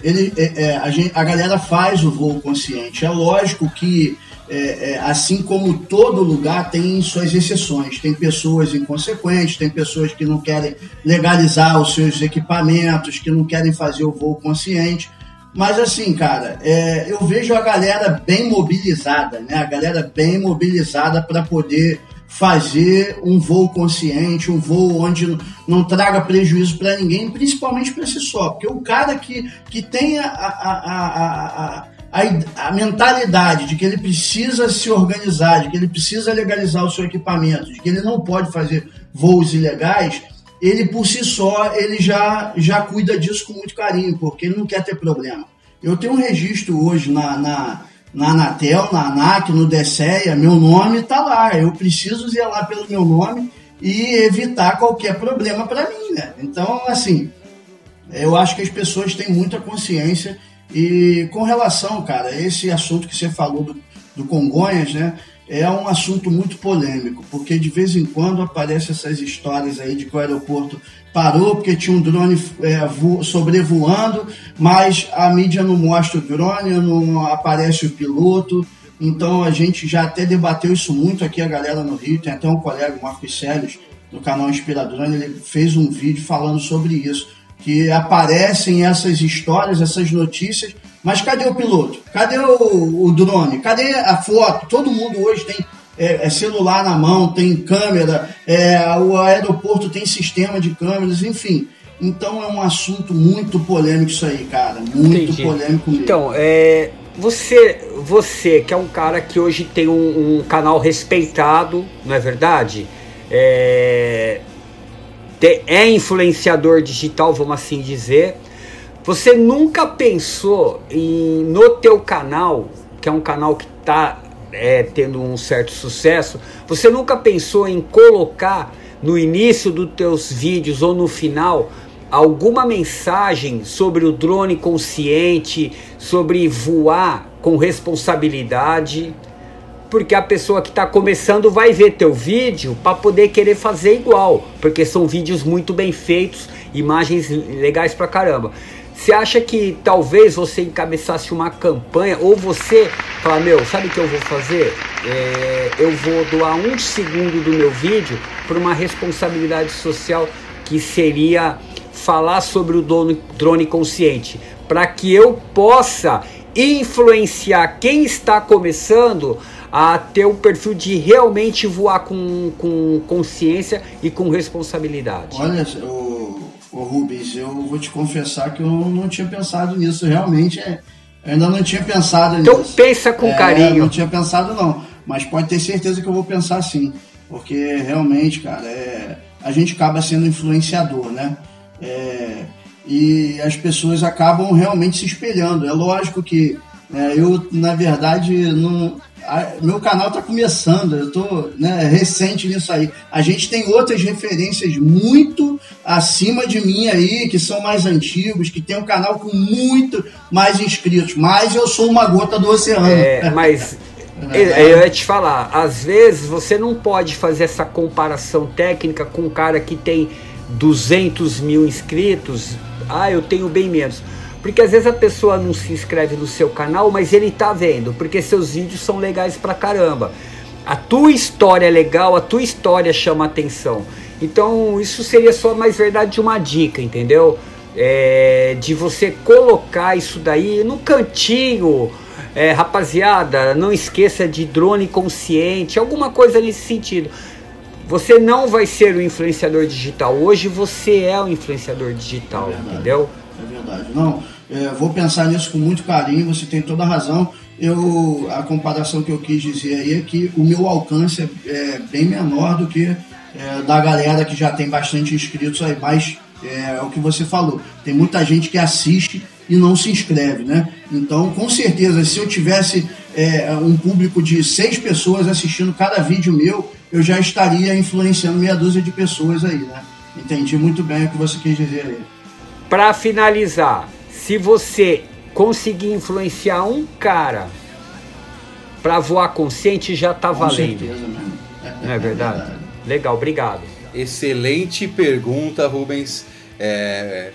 ele, é, é, a, gente, a galera faz o voo consciente. É lógico que, é, é, assim como todo lugar, tem suas exceções. Tem pessoas inconsequentes, tem pessoas que não querem legalizar os seus equipamentos, que não querem fazer o voo consciente. Mas assim, cara, é, eu vejo a galera bem mobilizada, né? A galera bem mobilizada para poder fazer um voo consciente, um voo onde não traga prejuízo para ninguém, principalmente para si só. Porque o cara que, que tem a, a, a, a, a mentalidade de que ele precisa se organizar, de que ele precisa legalizar o seu equipamento, de que ele não pode fazer voos ilegais, ele por si só ele já, já cuida disso com muito carinho, porque ele não quer ter problema. Eu tenho um registro hoje na, na na Anatel, na ANAC, no DSEA, meu nome está lá. Eu preciso zelar pelo meu nome e evitar qualquer problema para mim, né? Então, assim, eu acho que as pessoas têm muita consciência e com relação, cara, a esse assunto que você falou do, do Congonhas, né? É um assunto muito polêmico, porque de vez em quando aparecem essas histórias aí de que o aeroporto parou porque tinha um drone é, sobrevoando, mas a mídia não mostra o drone, não aparece o piloto. Então a gente já até debateu isso muito aqui, a galera no Rio, tem até um colega, Marcos Célios, do canal Inspirador, ele fez um vídeo falando sobre isso, que aparecem essas histórias, essas notícias, mas cadê o piloto? Cadê o, o drone? Cadê a foto? Todo mundo hoje tem é, é celular na mão, tem câmera, é, o aeroporto tem sistema de câmeras, enfim. Então é um assunto muito polêmico isso aí, cara. Muito Entendi. polêmico mesmo. Então, é, você, você que é um cara que hoje tem um, um canal respeitado, não é verdade? É, é influenciador digital, vamos assim dizer. Você nunca pensou em no teu canal, que é um canal que está é, tendo um certo sucesso, você nunca pensou em colocar no início dos teus vídeos ou no final alguma mensagem sobre o drone consciente, sobre voar com responsabilidade? Porque a pessoa que está começando vai ver teu vídeo para poder querer fazer igual, porque são vídeos muito bem feitos, imagens legais pra caramba. Você acha que talvez você encabeçasse uma campanha ou você falar, meu, sabe o que eu vou fazer? É, eu vou doar um segundo do meu vídeo para uma responsabilidade social que seria falar sobre o drone, drone consciente, para que eu possa influenciar quem está começando a ter o perfil de realmente voar com, com consciência e com responsabilidade. Olha, o Ô Rubens, eu vou te confessar que eu não tinha pensado nisso. Realmente, é, eu ainda não tinha pensado então nisso. Então pensa com é, carinho. Não tinha pensado não, mas pode ter certeza que eu vou pensar sim. Porque realmente, cara, é, a gente acaba sendo influenciador, né? É, e as pessoas acabam realmente se espelhando. É lógico que é, eu, na verdade, não, a, meu canal está começando, eu estou né, recente nisso aí. A gente tem outras referências muito acima de mim aí, que são mais antigos, que tem um canal com muito mais inscritos, mas eu sou uma gota do oceano. É, mas é eu ia te falar, às vezes você não pode fazer essa comparação técnica com um cara que tem 200 mil inscritos, ah, eu tenho bem menos porque às vezes a pessoa não se inscreve no seu canal, mas ele tá vendo, porque seus vídeos são legais pra caramba. A tua história é legal, a tua história chama atenção. Então isso seria só mais verdade de uma dica, entendeu? É, de você colocar isso daí no cantinho. É, rapaziada, não esqueça de drone consciente, alguma coisa nesse sentido. Você não vai ser o influenciador digital. Hoje você é o influenciador digital, é entendeu? É verdade. Não, é, vou pensar nisso com muito carinho, você tem toda a razão. Eu, a comparação que eu quis dizer aí é que o meu alcance é, é bem menor do que é, da galera que já tem bastante inscritos aí, mas é, é, o que você falou. Tem muita gente que assiste e não se inscreve, né? Então, com certeza, se eu tivesse é, um público de seis pessoas assistindo cada vídeo meu, eu já estaria influenciando meia dúzia de pessoas aí, né? Entendi muito bem o que você quis dizer aí. Para finalizar, se você conseguir influenciar um cara para voar consciente, já tá Com valendo. Certeza, Não é verdade? é verdade? Legal, obrigado. Excelente pergunta, Rubens. É,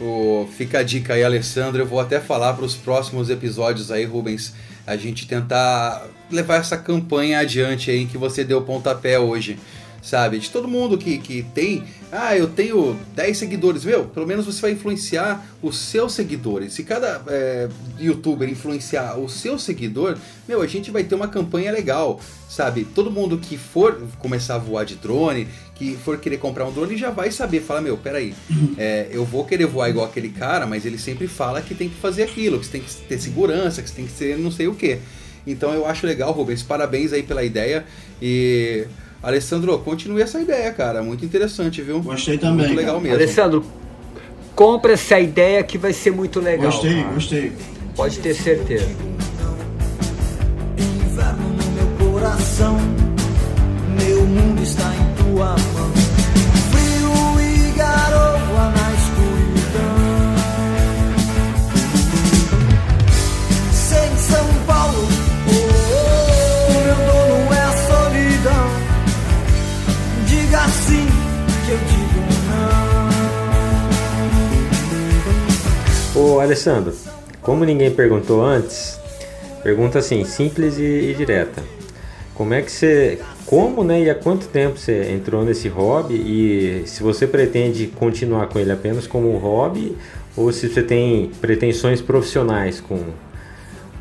O, fica a dica aí, Alessandro. Eu vou até falar para os próximos episódios aí, Rubens, a gente tentar levar essa campanha adiante aí que você deu pontapé hoje sabe? De todo mundo que, que tem, ah, eu tenho 10 seguidores, meu, pelo menos você vai influenciar os seus seguidores. Se cada é, youtuber influenciar o seu seguidor, meu, a gente vai ter uma campanha legal, sabe? Todo mundo que for começar a voar de drone, que for querer comprar um drone, já vai saber, fala, meu, peraí, é, eu vou querer voar igual aquele cara, mas ele sempre fala que tem que fazer aquilo, que você tem que ter segurança, que você tem que ser não sei o que. Então eu acho legal, Rubens, parabéns aí pela ideia e Alessandro, continue essa ideia, cara. Muito interessante, viu? Gostei também. Muito legal cara. mesmo. Alessandro, compra essa ideia que vai ser muito legal. Gostei, cara. gostei. Pode ter certeza. Inverno no meu coração, meu mundo está em tua mão. Alessandro, como ninguém perguntou antes, pergunta assim, simples e, e direta. Como é que você. Como né, e há quanto tempo você entrou nesse hobby e se você pretende continuar com ele apenas como um hobby ou se você tem pretensões profissionais com,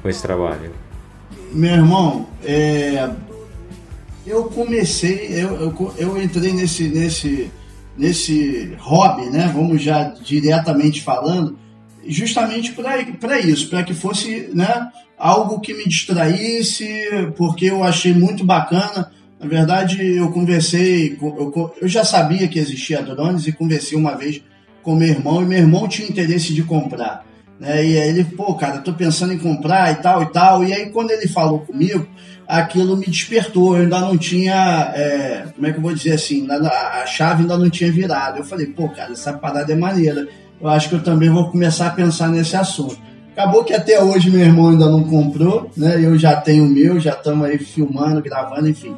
com esse trabalho? Meu irmão, é, eu comecei, eu, eu, eu entrei nesse, nesse, nesse hobby, né? Vamos já diretamente falando, justamente para isso, para que fosse né, algo que me distraísse, porque eu achei muito bacana. Na verdade, eu conversei, eu, eu já sabia que existia drones e conversei uma vez com meu irmão, e meu irmão tinha interesse de comprar. Né? E aí ele, pô, cara, tô pensando em comprar e tal e tal. E aí, quando ele falou comigo, aquilo me despertou. Eu ainda não tinha, é, como é que eu vou dizer assim, a chave ainda não tinha virado. Eu falei, pô, cara, essa parada é maneira. Eu acho que eu também vou começar a pensar nesse assunto. Acabou que até hoje meu irmão ainda não comprou, né? Eu já tenho o meu, já estamos aí filmando, gravando, enfim.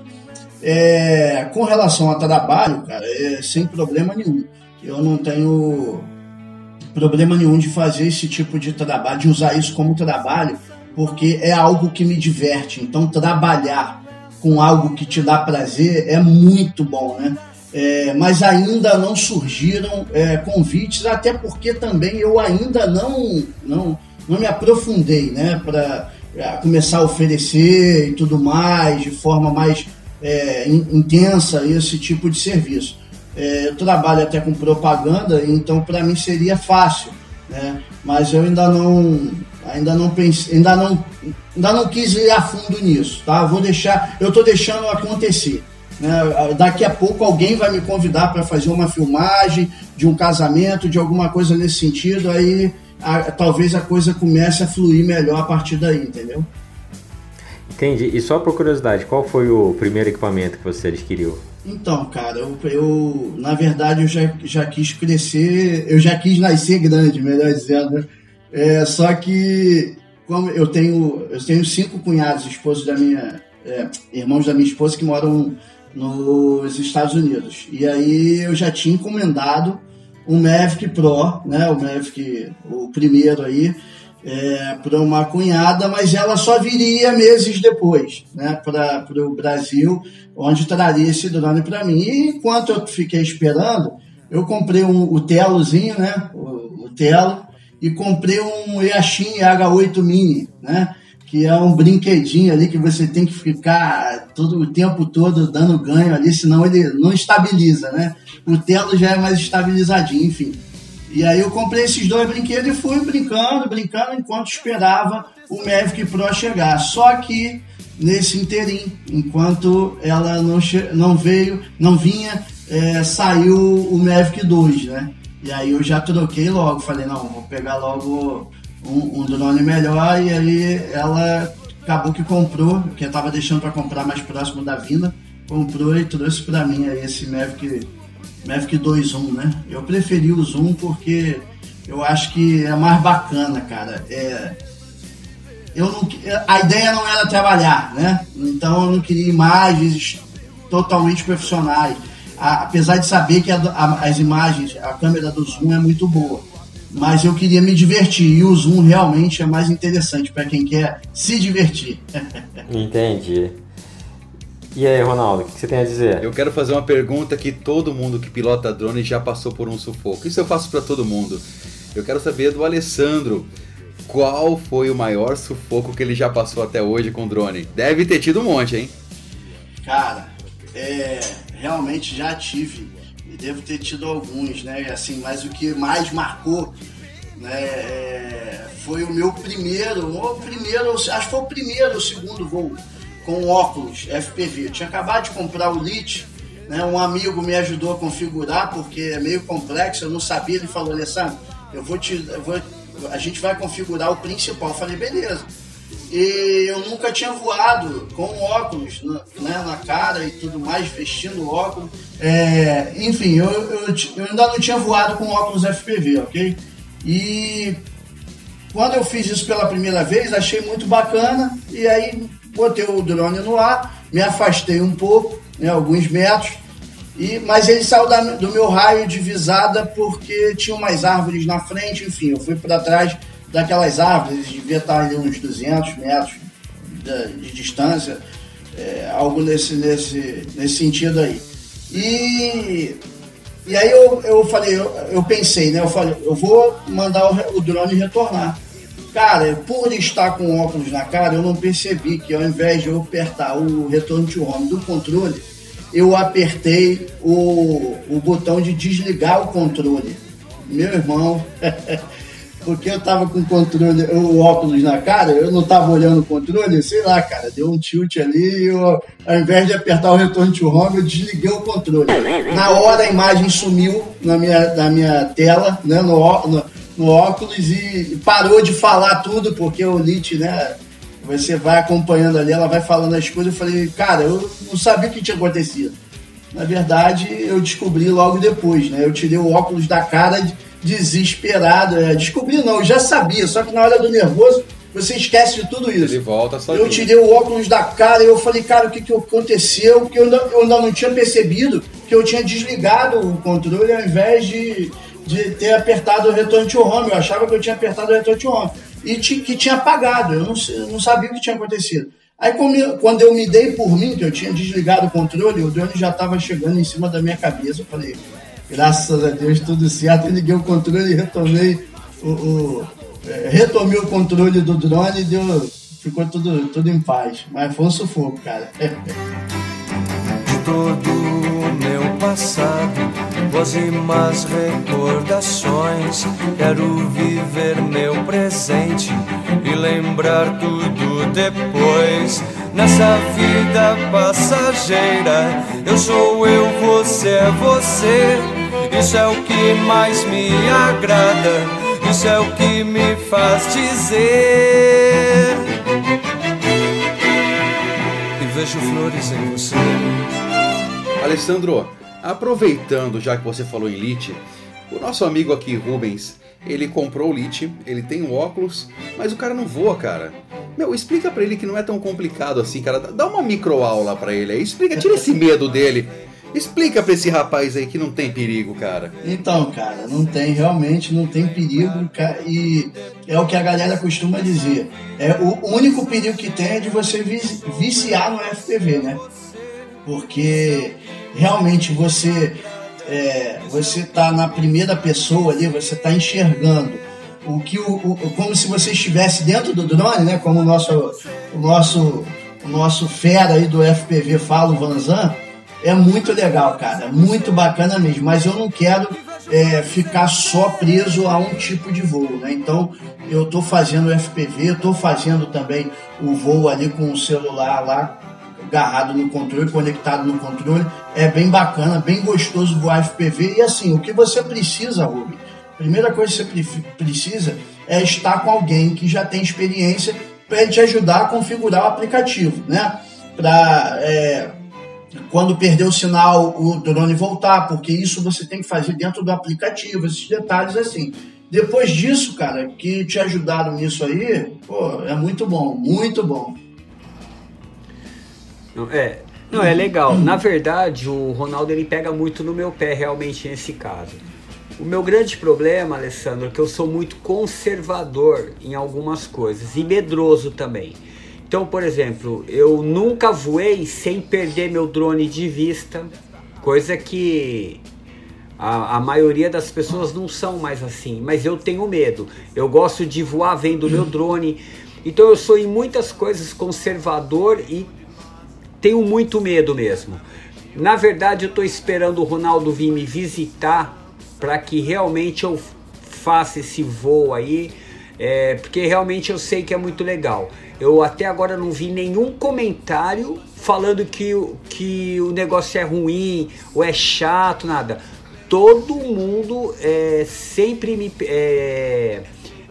É, com relação ao trabalho, cara, é sem problema nenhum. Eu não tenho problema nenhum de fazer esse tipo de trabalho, de usar isso como trabalho, porque é algo que me diverte. Então, trabalhar com algo que te dá prazer é muito bom, né? É, mas ainda não surgiram é, convites, até porque também eu ainda não, não, não me aprofundei né, para começar a oferecer e tudo mais, de forma mais é, in, intensa, esse tipo de serviço. É, eu trabalho até com propaganda, então para mim seria fácil, né? mas eu ainda não, ainda não pensei, ainda não, ainda não quis ir a fundo nisso, tá? Vou deixar, eu estou deixando acontecer. Né? Daqui a pouco alguém vai me convidar para fazer uma filmagem de um casamento, de alguma coisa nesse sentido, aí a, talvez a coisa comece a fluir melhor a partir daí, entendeu? Entendi. E só por curiosidade, qual foi o primeiro equipamento que você adquiriu? Então, cara, eu, eu na verdade eu já, já quis crescer, eu já quis nascer grande, melhor dizendo. É, só que como eu tenho eu tenho cinco cunhados, esposos da minha é, irmãos da minha esposa que moram nos Estados Unidos. E aí eu já tinha encomendado um Mavic Pro, né, o Mavic, o primeiro aí, é, para uma cunhada, mas ela só viria meses depois, né, para o Brasil, onde traria esse drone para mim. E enquanto eu fiquei esperando, eu comprei um, o Telozinho, né, o, o Telo, e comprei um Yashin H8 Mini, né, que é um brinquedinho ali que você tem que ficar todo o tempo todo dando ganho ali, senão ele não estabiliza, né? O Telo já é mais estabilizadinho, enfim. E aí eu comprei esses dois brinquedos e fui brincando, brincando enquanto esperava o Mavic Pro chegar. Só que nesse interim, enquanto ela não, não veio, não vinha, é, saiu o Mavic 2, né? E aí eu já troquei logo, falei, não, vou pegar logo um, um drone melhor e aí ela acabou que comprou, que eu tava deixando para comprar mais próximo da vinda, comprou e trouxe para mim aí esse Mavic, Mavic 2 Zoom, né? Eu preferi o Zoom porque eu acho que é mais bacana, cara. É, eu não, a ideia não era trabalhar, né? Então eu não queria imagens totalmente profissionais. A, apesar de saber que a, a, as imagens, a câmera do Zoom é muito boa mas eu queria me divertir e o Zoom realmente é mais interessante para quem quer se divertir. Entendi. E aí, Ronaldo, o que você tem a dizer? Eu quero fazer uma pergunta que todo mundo que pilota drone já passou por um sufoco. Isso eu faço para todo mundo. Eu quero saber do Alessandro. Qual foi o maior sufoco que ele já passou até hoje com drone? Deve ter tido um monte, hein? Cara, é, realmente já tive devo ter tido alguns, né? Assim, mas o que mais marcou, né, é, foi o meu primeiro, o primeiro, acho que foi o primeiro ou segundo voo com óculos FPV. Eu tinha acabado de comprar o Lite, né? Um amigo me ajudou a configurar porque é meio complexo, eu não sabia. Ele falou, Alessandro, eu vou te, eu vou, a gente vai configurar o principal. Eu falei, beleza. E eu nunca tinha voado com óculos né, na cara e tudo mais, vestindo óculos. É, enfim, eu, eu, eu, ainda não tinha voado com óculos FPV, ok? E quando eu fiz isso pela primeira vez, achei muito bacana. E aí botei o drone no ar, me afastei um pouco, né, alguns metros. E, mas ele saiu da, do meu raio de visada porque tinha umas árvores na frente, enfim, eu fui para trás daquelas árvores, devia estar ali uns 200 metros de, de distância, é, algo nesse, nesse, nesse sentido aí. E, e aí eu, eu falei, eu, eu pensei, né? Eu falei, eu vou mandar o, o drone retornar. Cara, por estar com óculos na cara, eu não percebi que ao invés de eu apertar o retorno de home do controle, eu apertei o, o botão de desligar o controle. Meu irmão, porque eu tava com o controle, o óculos na cara, eu não tava olhando o controle, sei lá, cara, deu um tilt ali, ao invés de apertar o retorno to home, eu desliguei o controle. Na hora a imagem sumiu na minha, na minha tela, né, no, no, no óculos e parou de falar tudo, porque o Lit, né, você vai acompanhando ali, ela vai falando as coisas, eu falei, cara, eu não sabia o que tinha acontecido. Na verdade, eu descobri logo depois, né, eu tirei o óculos da cara de, desesperado. É, descobri não, eu já sabia, só que na hora do nervoso você esquece de tudo isso. Ele volta sozinho. Eu tirei o óculos da cara e eu falei, cara, o que, que aconteceu? Porque eu ainda, eu ainda não tinha percebido que eu tinha desligado o controle ao invés de, de ter apertado o retorno to home. Eu achava que eu tinha apertado o retorno to home. E que tinha apagado, eu não, eu não sabia o que tinha acontecido. Aí quando eu me dei por mim, que eu tinha desligado o controle, o drone já estava chegando em cima da minha cabeça. Eu falei, graças a Deus, tudo certo. Liguei o controle e retomei o, o é, retomei o controle do drone e deu, ficou tudo, tudo em paz. Mas foi um sufoco, cara. De todo o meu passado, más recordações. Quero viver meu presente e lembrar tudo depois. Nessa vida passageira, eu sou eu, você é você. Isso é o que mais me agrada, isso é o que me faz dizer. E vejo flores em você. Alessandro, aproveitando já que você falou em Lite, o nosso amigo aqui, Rubens, ele comprou o Lite, ele tem um óculos, mas o cara não voa, cara. Meu, explica para ele que não é tão complicado assim, cara. Dá uma microaula para ele aí. Explica, tira esse medo dele. Explica pra esse rapaz aí que não tem perigo, cara. Então, cara, não tem, realmente não tem perigo, e é o que a galera costuma dizer. É o único perigo que tem é de você viciar no FPV, né? Porque realmente você é, você tá na primeira pessoa ali, você tá enxergando o que o, o, como se você estivesse dentro do drone, né? Como o nosso o nosso o nosso fera aí do FPV fala, o Vanzan, é muito legal, cara, muito bacana mesmo. Mas eu não quero é, ficar só preso a um tipo de voo, né? Então eu tô fazendo FPV, tô fazendo também o voo ali com o celular lá agarrado no controle, conectado no controle. É bem bacana, bem gostoso voar FPV. E assim, o que você precisa, Ruby, primeira coisa que você precisa é estar com alguém que já tem experiência para te ajudar a configurar o aplicativo, né? Para é, quando perder o sinal, o drone voltar, porque isso você tem que fazer dentro do aplicativo, esses detalhes assim. Depois disso, cara, que te ajudaram nisso aí, pô, é muito bom, muito bom. É, não, é legal. Na verdade, o Ronaldo ele pega muito no meu pé realmente nesse caso. O meu grande problema, Alessandro, é que eu sou muito conservador em algumas coisas e medroso também. Então, por exemplo, eu nunca voei sem perder meu drone de vista, coisa que a, a, maioria das pessoas não são mais assim, mas eu tenho medo. Eu gosto de voar vendo meu drone. Então eu sou em muitas coisas conservador e tenho muito medo mesmo. Na verdade, eu estou esperando o Ronaldo vir me visitar para que realmente eu faça esse voo aí, é, porque realmente eu sei que é muito legal. Eu até agora não vi nenhum comentário falando que, que o negócio é ruim ou é chato, nada todo mundo é, sempre me, é,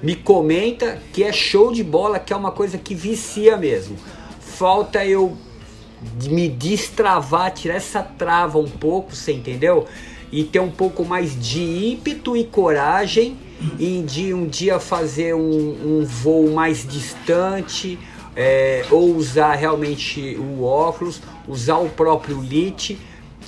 me comenta que é show de bola, que é uma coisa que vicia mesmo. Falta eu me destravar, tirar essa trava um pouco, você entendeu? E ter um pouco mais de ímpeto e coragem em de um dia fazer um, um voo mais distante, é, ou usar realmente o óculos, usar o próprio LIT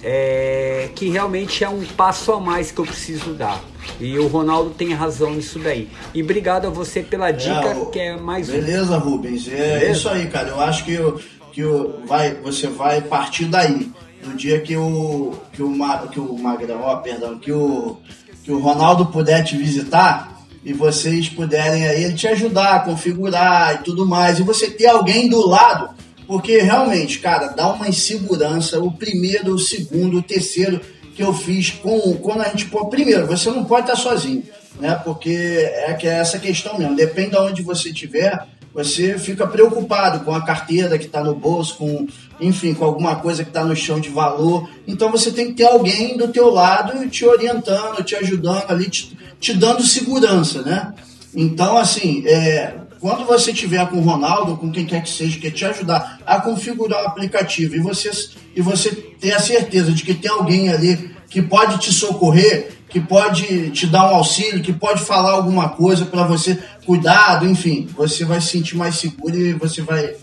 é, que realmente é um passo a mais que eu preciso dar. E o Ronaldo tem razão nisso daí. E obrigado a você pela dica, é, que é mais Beleza, um. Rubens. É Beleza? isso aí, cara. Eu acho que, que vai, você vai partir daí. No dia que o, que o, que o Magrão, ó, perdão, que o, que o Ronaldo puder te visitar e vocês puderem aí te ajudar a configurar e tudo mais, e você ter alguém do lado porque realmente, cara, dá uma insegurança. O primeiro, o segundo, o terceiro que eu fiz com quando a gente pô, primeiro, você não pode estar sozinho, né? Porque é que é essa questão mesmo. Depende de onde você estiver, você fica preocupado com a carteira que está no bolso, com enfim, com alguma coisa que está no chão de valor. Então você tem que ter alguém do teu lado te orientando, te ajudando ali, te, te dando segurança, né? Então, assim, é, quando você tiver com o Ronaldo, com quem quer que seja, que te ajudar a configurar o aplicativo e você, e você ter a certeza de que tem alguém ali que pode te socorrer, que pode te dar um auxílio, que pode falar alguma coisa para você, cuidado, enfim, você vai se sentir mais seguro e você vai,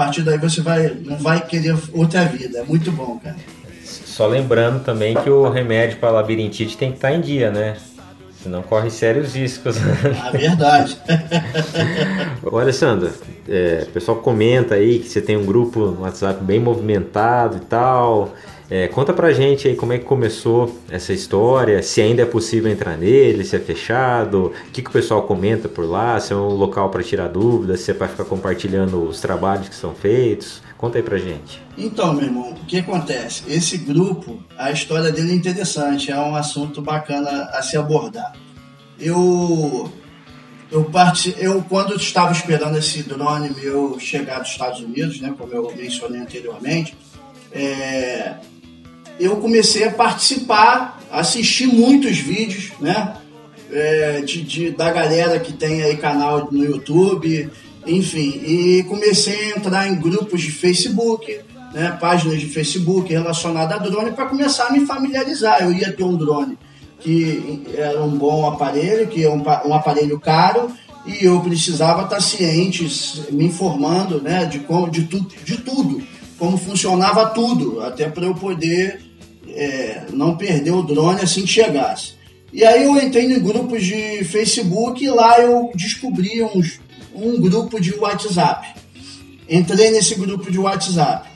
partir daí você vai, não vai querer outra vida. É muito bom, cara. Só lembrando também que o remédio para labirintite tem que estar em dia, né? Senão corre sérios riscos. É verdade. Ô, Alessandro, é, o pessoal comenta aí que você tem um grupo no WhatsApp bem movimentado e tal. É, conta pra gente aí como é que começou essa história, se ainda é possível entrar nele, se é fechado, o que, que o pessoal comenta por lá, se é um local para tirar dúvidas, se é para ficar compartilhando os trabalhos que são feitos. Conta aí pra gente. Então, meu irmão, o que acontece? Esse grupo, a história dele é interessante, é um assunto bacana a se abordar. Eu eu, part... eu quando estava esperando esse drone meu chegar dos Estados Unidos, né, como eu mencionei anteriormente, é... eu comecei a participar, assistir muitos vídeos, né, é, de, de, da galera que tem aí canal no YouTube, enfim, e comecei a entrar em grupos de Facebook, né, páginas de Facebook relacionadas a drone para começar a me familiarizar. Eu ia ter um drone que era um bom aparelho, que é um, um aparelho caro, e eu precisava estar ciente, me informando né, de, como, de, tu, de tudo, como funcionava tudo, até para eu poder é, não perder o drone assim que chegasse. E aí eu entrei em grupos de Facebook e lá eu descobri uns um grupo de WhatsApp. Entrei nesse grupo de WhatsApp.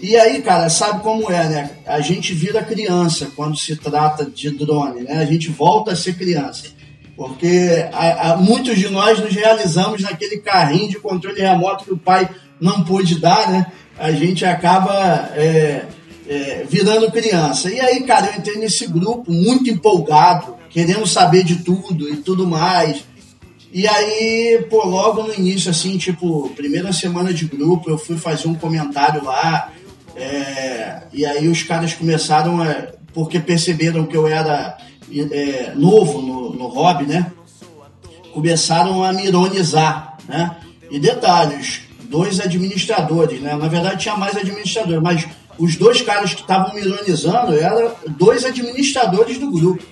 E aí, cara, sabe como é, né? A gente vira criança quando se trata de drone, né? A gente volta a ser criança. Porque a, a, muitos de nós nos realizamos naquele carrinho de controle remoto que o pai não pôde dar, né? A gente acaba é, é, virando criança. E aí, cara, eu entrei nesse grupo muito empolgado, querendo saber de tudo e tudo mais. E aí, pô, logo no início, assim, tipo, primeira semana de grupo, eu fui fazer um comentário lá. É, e aí os caras começaram, a, porque perceberam que eu era é, novo no, no hobby, né? Começaram a me ironizar, né? E detalhes, dois administradores, né? Na verdade tinha mais administradores, mas os dois caras que estavam me ironizando eram dois administradores do grupo.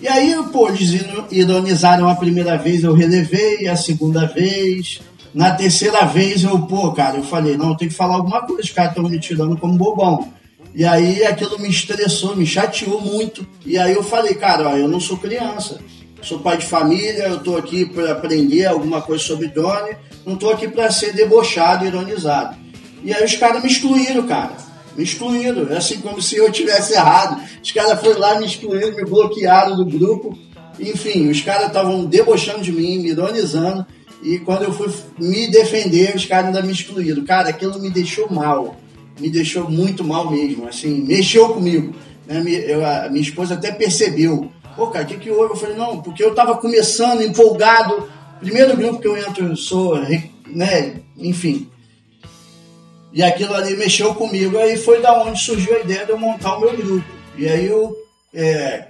E aí, pô, eles ironizaram a primeira vez, eu relevei, a segunda vez. Na terceira vez, eu, pô, cara, eu falei, não, eu tenho que falar alguma coisa, os caras estão me tirando como bobão. E aí aquilo me estressou, me chateou muito. E aí eu falei, cara, ó, eu não sou criança. Sou pai de família, eu tô aqui para aprender alguma coisa sobre drone, não tô aqui para ser debochado, ironizado. E aí os caras me excluíram, cara. Me excluíram. É assim como se eu tivesse errado. Os caras foram lá, me excluíram, me bloquearam do grupo. Enfim, os caras estavam debochando de mim, me ironizando. E quando eu fui me defender, os caras ainda me excluíram. Cara, aquilo me deixou mal. Me deixou muito mal mesmo. Assim, mexeu comigo. Né? Eu, a minha esposa até percebeu. Pô, cara, o que, que houve? Eu falei, não, porque eu estava começando, empolgado. Primeiro grupo que eu entro, eu sou, né, enfim. E aquilo ali mexeu comigo. Aí foi da onde surgiu a ideia de eu montar o meu grupo. E aí eu é,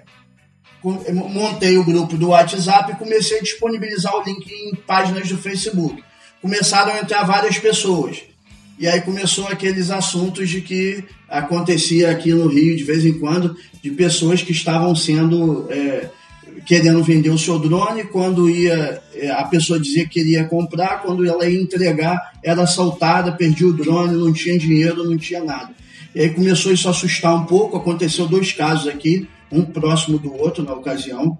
montei o grupo do WhatsApp e comecei a disponibilizar o link em páginas do Facebook. Começaram a entrar várias pessoas. E aí começou aqueles assuntos de que acontecia aqui no Rio de vez em quando, de pessoas que estavam sendo é, querendo vender o seu drone, quando ia é, a pessoa dizia que queria comprar, quando ela ia entregar, era assaltada, perdia o drone, não tinha dinheiro, não tinha nada. E aí começou isso a assustar um pouco, aconteceu dois casos aqui, um próximo do outro na ocasião,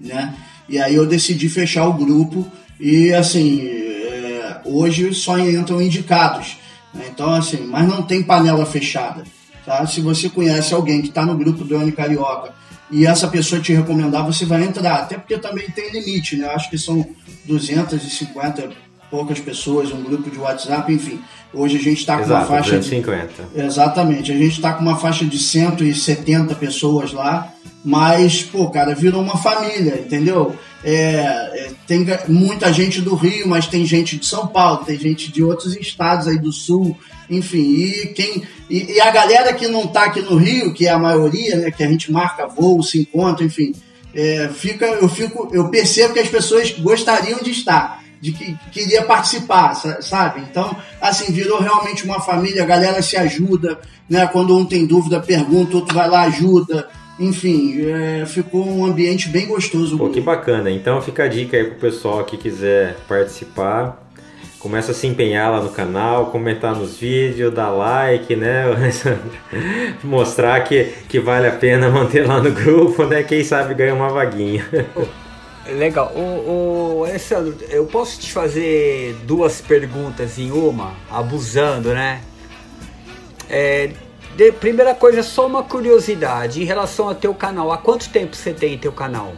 né? E aí eu decidi fechar o grupo e assim, é, hoje só entram indicados. Né? Então assim, mas não tem panela fechada. Tá? Se você conhece alguém que está no grupo Ano Carioca e essa pessoa te recomendar, você vai entrar. Até porque também tem limite, né? Acho que são 250 poucas pessoas, um grupo de WhatsApp, enfim. Hoje a gente está com uma faixa 250. de. Exatamente, a gente está com uma faixa de 170 pessoas lá, mas, pô, cara, virou uma família, entendeu? É, é, tem muita gente do Rio, mas tem gente de São Paulo, tem gente de outros estados aí do sul, enfim, e quem. E, e a galera que não está aqui no Rio, que é a maioria, né? Que a gente marca voo, se encontra, enfim. É, fica, eu fico, eu percebo que as pessoas gostariam de estar de que queria participar, sabe? Então, assim, virou realmente uma família, a galera se ajuda, né? Quando um tem dúvida, pergunta, outro vai lá, ajuda. Enfim, é, ficou um ambiente bem gostoso. Pô, que bacana. Então fica a dica aí pro pessoal que quiser participar. Começa a se empenhar lá no canal, comentar nos vídeos, dar like, né? Mostrar que, que vale a pena manter lá no grupo, né? Quem sabe ganha uma vaguinha. Legal. O, o, Alessandro, eu posso te fazer duas perguntas em uma, abusando, né? É, de, primeira coisa, só uma curiosidade em relação ao teu canal. Há quanto tempo você tem teu canal?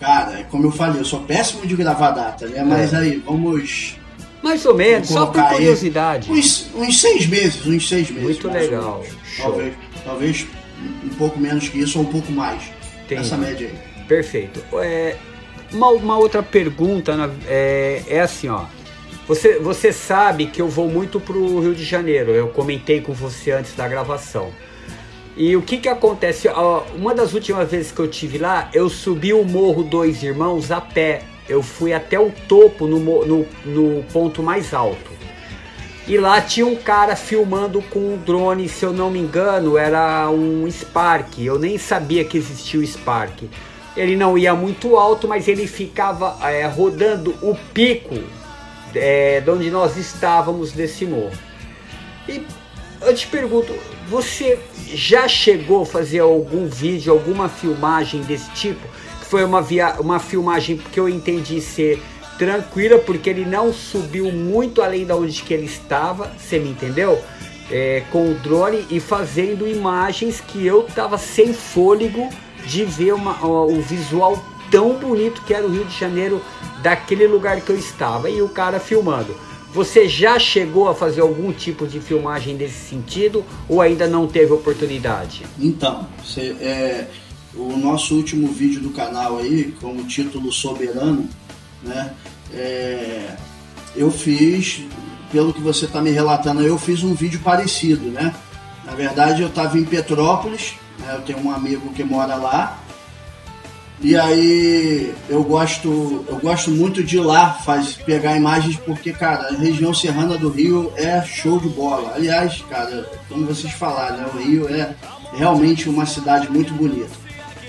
Cara, como eu falei, eu sou péssimo de gravar data, né? Mas é. aí, vamos. Mais ou menos, só por curiosidade. Uns, uns, seis meses, uns seis meses. Muito legal. Talvez, talvez um pouco menos que isso ou um pouco mais. Tem essa média aí. Perfeito. É, uma, uma outra pergunta é, é assim, ó. Você, você sabe que eu vou muito pro Rio de Janeiro. Eu comentei com você antes da gravação. E o que que acontece? Uma das últimas vezes que eu tive lá, eu subi o Morro Dois Irmãos a pé. Eu fui até o topo, no, no, no ponto mais alto. E lá tinha um cara filmando com um drone, se eu não me engano, era um Spark. Eu nem sabia que existia o Spark. Ele não ia muito alto, mas ele ficava é, rodando o pico é, de onde nós estávamos desse morro. E eu te pergunto, você já chegou a fazer algum vídeo, alguma filmagem desse tipo? Que foi uma, via uma filmagem que eu entendi ser tranquila, porque ele não subiu muito além da onde que ele estava, você me entendeu? É, com o drone e fazendo imagens que eu tava sem fôlego de ver uma, o visual tão bonito que era o Rio de Janeiro daquele lugar que eu estava e o cara filmando. Você já chegou a fazer algum tipo de filmagem desse sentido ou ainda não teve oportunidade? Então, você, é, o nosso último vídeo do canal aí, com o título Soberano, né? É, eu fiz, pelo que você está me relatando, eu fiz um vídeo parecido, né? Na verdade, eu estava em Petrópolis, né? Eu tenho um amigo que mora lá. E aí eu gosto, eu gosto muito de ir lá faz, pegar imagens porque, cara, a região serrana do Rio é show de bola. Aliás, cara, como vocês falaram, né, o Rio é realmente uma cidade muito bonita.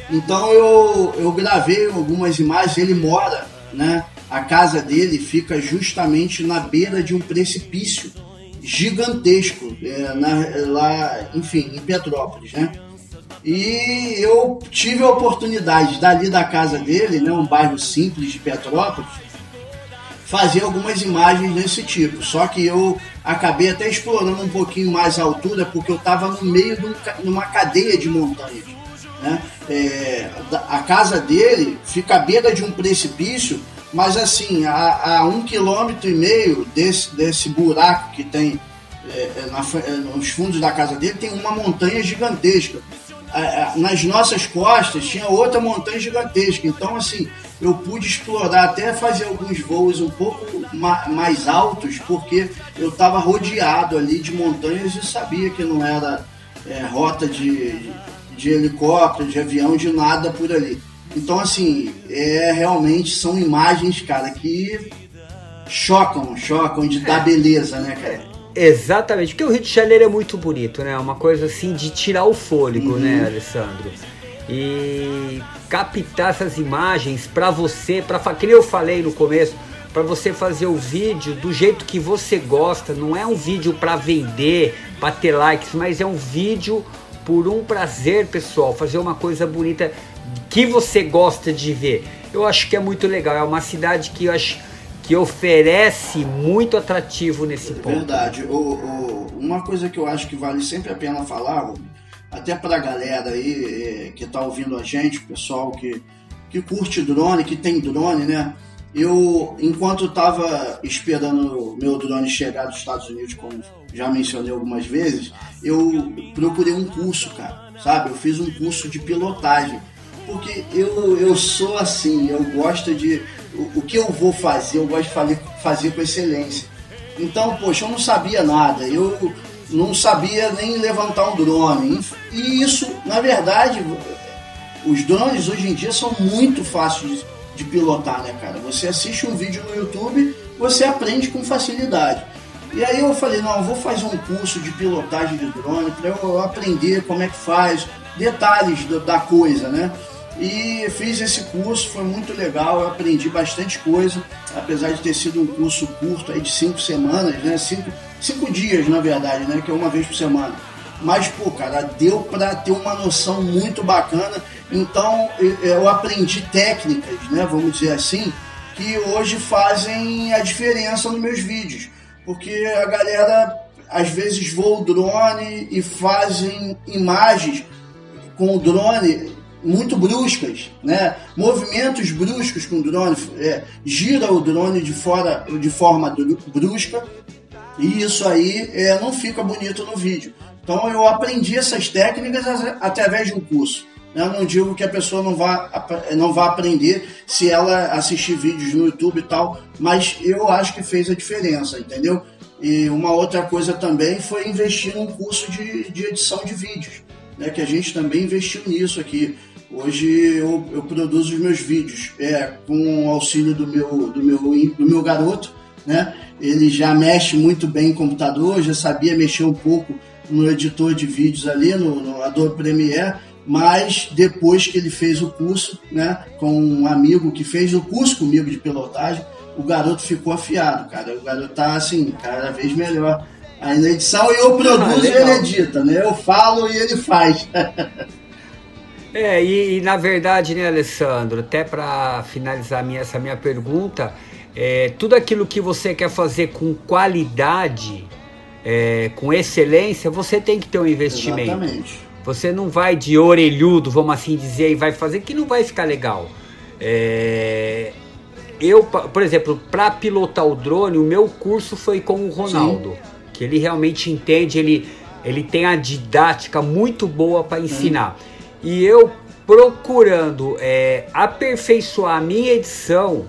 Então eu, eu gravei algumas imagens, ele mora, né? A casa dele fica justamente na beira de um precipício gigantesco é, na- lá, enfim, em Petrópolis, né? E eu tive a oportunidade dali da casa dele, né, um bairro simples de Petrópolis, fazer algumas imagens desse tipo. Só que eu acabei até explorando um pouquinho mais a altura, porque eu estava no meio de um uma cadeia de montanhas. Né? É, a casa dele fica à beira de um precipício, mas assim, a, a um quilômetro e meio desse, desse buraco que tem é, é, na é, nos fundos da casa dele, tem uma montanha gigantesca. Nas nossas costas tinha outra montanha gigantesca. Então, assim, eu pude explorar, até fazer alguns voos um pouco ma- mais altos, porque eu estava rodeado ali de montanhas e sabia que não era é, rota de, de helicóptero, de avião, de nada por ali. Então, assim, é realmente são imagens, cara, que chocam, chocam de dar beleza, né, cara? Exatamente, porque o Rio de Janeiro é muito bonito, né? Uma coisa assim de tirar o fôlego, né, Alessandro? E captar essas imagens pra você, para que nem eu falei no começo, pra você fazer o vídeo do jeito que você gosta, não é um vídeo pra vender, pra ter likes, mas é um vídeo por um prazer, pessoal, fazer uma coisa bonita que você gosta de ver. Eu acho que é muito legal, é uma cidade que eu acho que oferece muito atrativo nesse ponto. Verdade. O, o- uma coisa que eu acho que vale sempre a pena falar, até pra galera aí eh, que tá ouvindo a gente, o pessoal que, que curte drone, que tem drone, né? Eu, enquanto estava esperando o meu drone chegar dos Estados Unidos, como já mencionei algumas vezes, eu procurei um curso, cara, sabe? Eu fiz um curso de pilotagem. Porque eu, eu sou assim, eu gosto de. O, o que eu vou fazer, eu gosto de fazer, fazer com excelência. Então, poxa, eu não sabia nada, eu não sabia nem levantar um drone. E isso, na verdade, os drones hoje em dia são muito fáceis de, pilotar, né, cara? Você assiste um vídeo no YouTube, você aprende com facilidade. E aí eu falei, não, eu vou fazer um curso de pilotagem de drone para eu aprender como é que faz, detalhes do- da coisa, né? E fiz esse curso, foi muito legal, eu aprendi bastante coisa, apesar de ter sido um curso curto aí de cinco semanas, né? Cinco, cinco dias, na verdade, né? Que é uma vez por semana. Mas, pô, cara, deu pra ter uma noção muito bacana. Então, eu aprendi técnicas, né? Vamos dizer assim, que hoje fazem a diferença nos meus vídeos. Porque a galera, às vezes, voa o drone e fazem imagens com o drone muito bruscas, né? Movimentos bruscos com o drone, é, gira o drone de fora de forma brusca e isso aí é, não fica bonito no vídeo. Então eu aprendi essas técnicas através de um curso. né? Eu não digo que a pessoa não vá, não vá aprender se ela assistir vídeos no YouTube e tal, mas eu acho que fez a diferença, entendeu? E uma outra coisa também foi investir num curso de, de edição de vídeos, né? que a gente também investiu nisso aqui. Hoje eu, eu produzo os meus vídeos é, com o auxílio do meu, do meu, do meu garoto, né? Ele já mexe muito bem em computador, já sabia mexer um pouco no editor de vídeos ali, no, no Adobe Premiere, mas depois que ele fez o curso, né, com um amigo que fez o curso comigo de pilotagem, o garoto ficou afiado, cara. O garoto tá assim, cada vez melhor. Aí na edição eu produzo e legal. ele edita, né? Eu falo e ele faz. É, e, e na verdade, né, Alessandro, até para finalizar minha, essa minha pergunta, é, tudo aquilo que você quer fazer com qualidade, é, com excelência, você tem que ter um investimento. Exatamente. Você não vai de orelhudo, vamos assim dizer, e vai fazer que não vai ficar legal. É, eu, por exemplo, para pilotar o drone, o meu curso foi com o Ronaldo, que ele realmente entende, ele, ele tem a didática muito boa para ensinar. E eu procurando é, aperfeiçoar a minha edição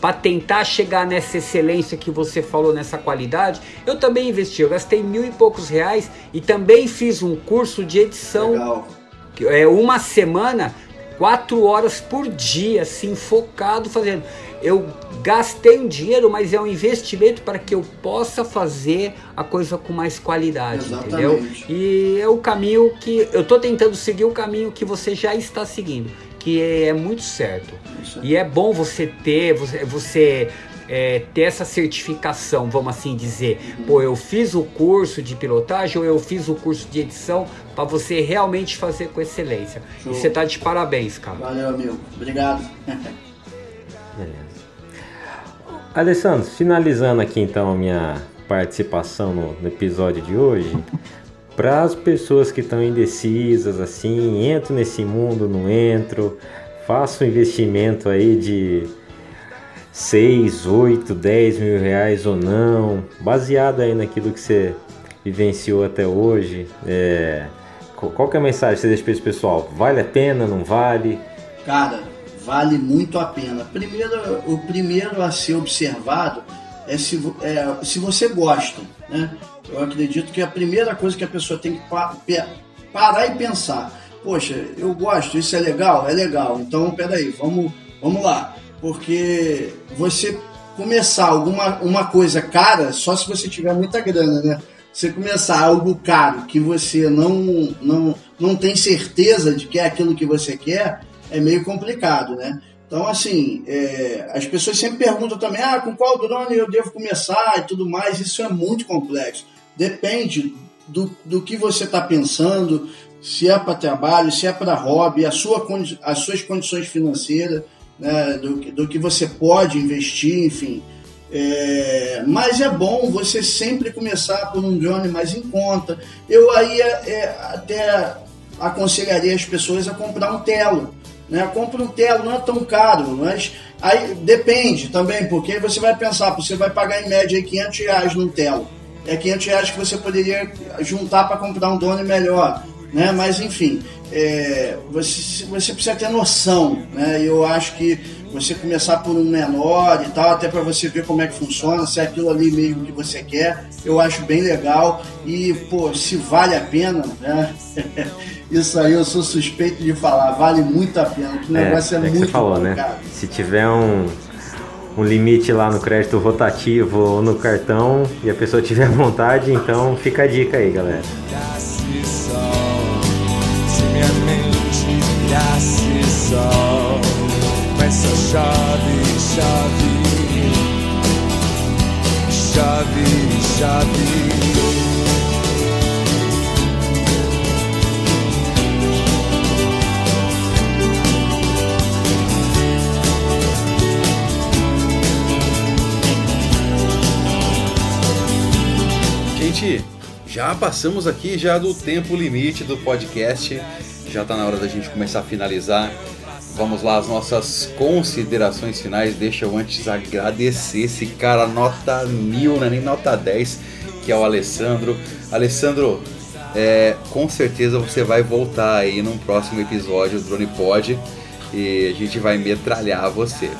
para tentar chegar nessa excelência que você falou, nessa qualidade, eu também investi. Eu gastei mil e poucos reais e também fiz um curso de edição Legal. que é uma semana, quatro horas por dia, assim, focado fazendo. Eu gastei um dinheiro, mas é um investimento para que eu possa fazer a coisa com mais qualidade, Exatamente. entendeu? E é o caminho que eu tô tentando seguir o caminho que você já está seguindo, que é muito certo. E é bom você ter, você, você é, ter essa certificação, vamos assim dizer. Pô, eu fiz o curso de pilotagem ou eu fiz o curso de edição para você realmente fazer com excelência. Show. E você tá de parabéns, cara. Valeu, amigo. Obrigado. Beleza. Alessandro, finalizando aqui então a minha participação no, no episódio de hoje, para as pessoas que estão indecisas, assim, entro nesse mundo, não entro, faço um investimento aí de 6, 8, 10 mil reais ou não, baseado aí naquilo que você vivenciou até hoje, é, qual que é a mensagem que você deixa para esse pessoal? Vale a pena, não vale? Cara, vale muito a pena. Primeiro, o primeiro a ser observado é se, é, se você gosta. Né? Eu acredito que a primeira coisa que a pessoa tem que pa- parar e pensar: poxa, eu gosto, isso é legal? É legal. Então, peraí, vamos, vamos lá. Porque você começar alguma uma coisa cara só se você tiver muita grana, né? Você começar algo caro que você não, não, não tem certeza de que é aquilo que você quer, é meio complicado, né? Então, assim, é, as pessoas sempre perguntam também, ah, com qual drone eu devo começar e tudo mais. Isso é muito complexo. Depende do, do que você está pensando, se é para trabalho, se é para hobby, a sua, as suas condições financeiras, né, do, que- do que você pode investir, enfim. É, mas é bom você sempre começar por um drone mais em conta. Eu aí é, é, até aconselharia as pessoas a comprar um telo. Né? Compra um telo, não é tão caro, mas aí depende também, porque você vai pensar, você vai pagar em média aí 500 reais num telo. É 500 reais que você poderia juntar para comprar um drone melhor. Né? Mas enfim, é, você, você precisa ter noção. Né? Eu acho que você começar por um menor e tal, até para você ver como é que funciona, se é aquilo ali mesmo que você quer, eu acho bem legal. E, pô, se vale a pena, né? Isso aí eu sou suspeito de falar, vale muito a pena. O negócio é, é que muito você falou, bom, né? Se tiver um, um limite lá no crédito rotativo ou no cartão e a pessoa tiver vontade, então fica a dica aí, galera. se minha mente virasse sol, mas só chove, chove, chove, chove. Gente, já passamos aqui já do tempo limite do podcast. Já tá na hora da gente começar a finalizar. Vamos lá, as nossas considerações finais. Deixa eu antes agradecer esse cara, nota mil, né? nem nota 10, que é o Alessandro. Alessandro, é, com certeza você vai voltar aí num próximo episódio do Drone Pod e a gente vai metralhar você.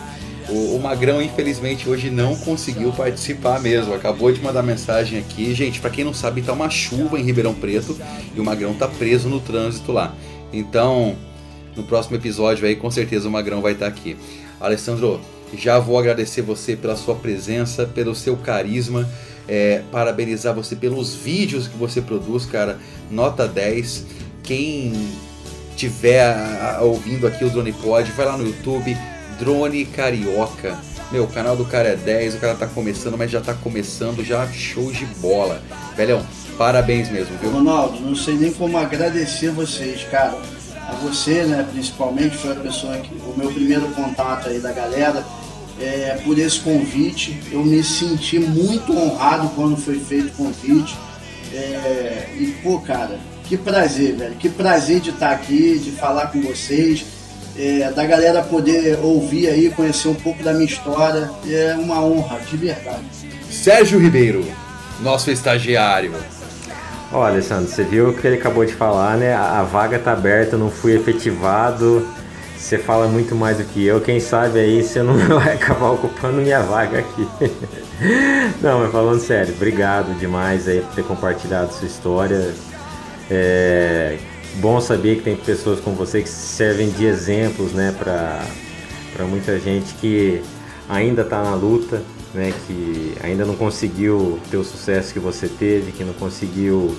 O, o Magrão, infelizmente, hoje não conseguiu participar mesmo. Acabou de mandar mensagem aqui. Gente, pra quem não sabe, tá uma chuva em Ribeirão Preto e o Magrão tá preso no trânsito lá. Então, no próximo episódio aí, com certeza o Magrão vai estar aqui. Alessandro, já vou agradecer você pela sua presença, pelo seu carisma. é, parabenizar você pelos vídeos que você produz, cara. Nota 10. Quem tiver ouvindo aqui o Drone Pod, vai lá no YouTube, Drone Carioca. Meu, o canal do cara é 10, o cara tá começando, mas já tá começando, já show de bola. Velhão, parabéns mesmo, viu? Ronaldo, não sei nem como agradecer vocês, cara. Você, né, principalmente, foi a pessoa que. O meu primeiro contato aí da galera. É, por esse convite. Eu me senti muito honrado quando foi feito o convite. É, e, pô, cara, que prazer, velho. Que prazer de estar aqui, de falar com vocês. é, da galera poder ouvir aí, conhecer um pouco da minha história. É uma honra, de verdade. Sérgio Ribeiro, nosso estagiário. Ó, Alessandro, você viu o que ele acabou de falar, né? A, vaga tá aberta, não fui efetivado. Você fala muito mais do que eu. Quem sabe aí você não vai acabar ocupando minha vaga aqui. Não, mas falando sério, obrigado demais aí por ter compartilhado sua história. É bom saber que tem pessoas como você que servem de exemplos, né, para muita gente que ainda está na luta, né, que ainda não conseguiu ter o sucesso que você teve, que não conseguiu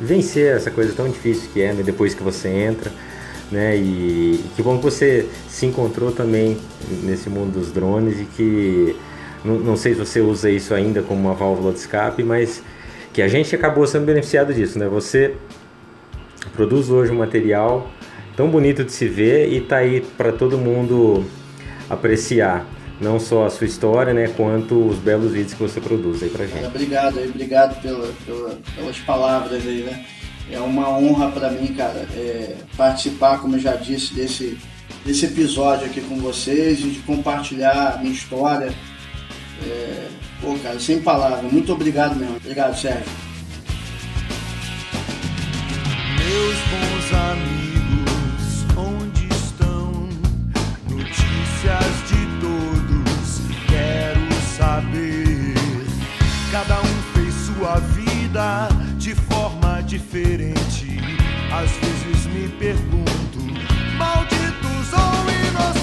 vencer essa coisa tão difícil que é, né, depois que você entra. né? E, e que bom que você se encontrou também nesse mundo dos drones e que não, não sei se você usa isso ainda como uma válvula de escape, mas que a gente acabou sendo beneficiado disso, né? Você produz hoje um material tão bonito de se ver e tá aí para todo mundo apreciar não só a sua história, né, quanto os belos vídeos que você produz aí pra gente. Obrigado aí, obrigado pela, pela, pelas palavras aí, né? É uma honra para mim, cara, é, participar, como eu já disse, desse, desse episódio aqui com vocês e de compartilhar a minha história. É, pô, cara, sem palavras. Muito obrigado mesmo. Obrigado, Sérgio. Meus bons amigos, saber. Cada um fez sua vida de forma diferente. Às vezes me pergunto, malditos ou inocentes?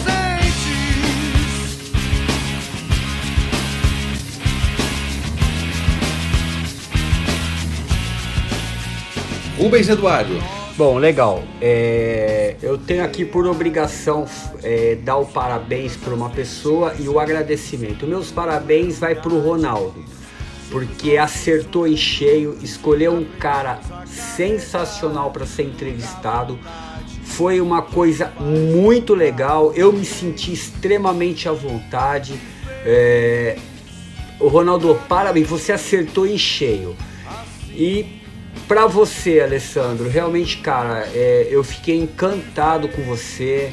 Rubens Eduardo. Bom, legal. É, eu tenho aqui por obrigação é, dar o parabéns para uma pessoa e o agradecimento. Meus parabéns vai para o Ronaldo, porque acertou em cheio, escolheu um cara sensacional para ser entrevistado. Foi uma coisa muito legal. Eu me senti extremamente à vontade. É, o Ronaldo, parabéns, você acertou em cheio. E Pra você, Alessandro, realmente, cara, é, eu fiquei encantado com você.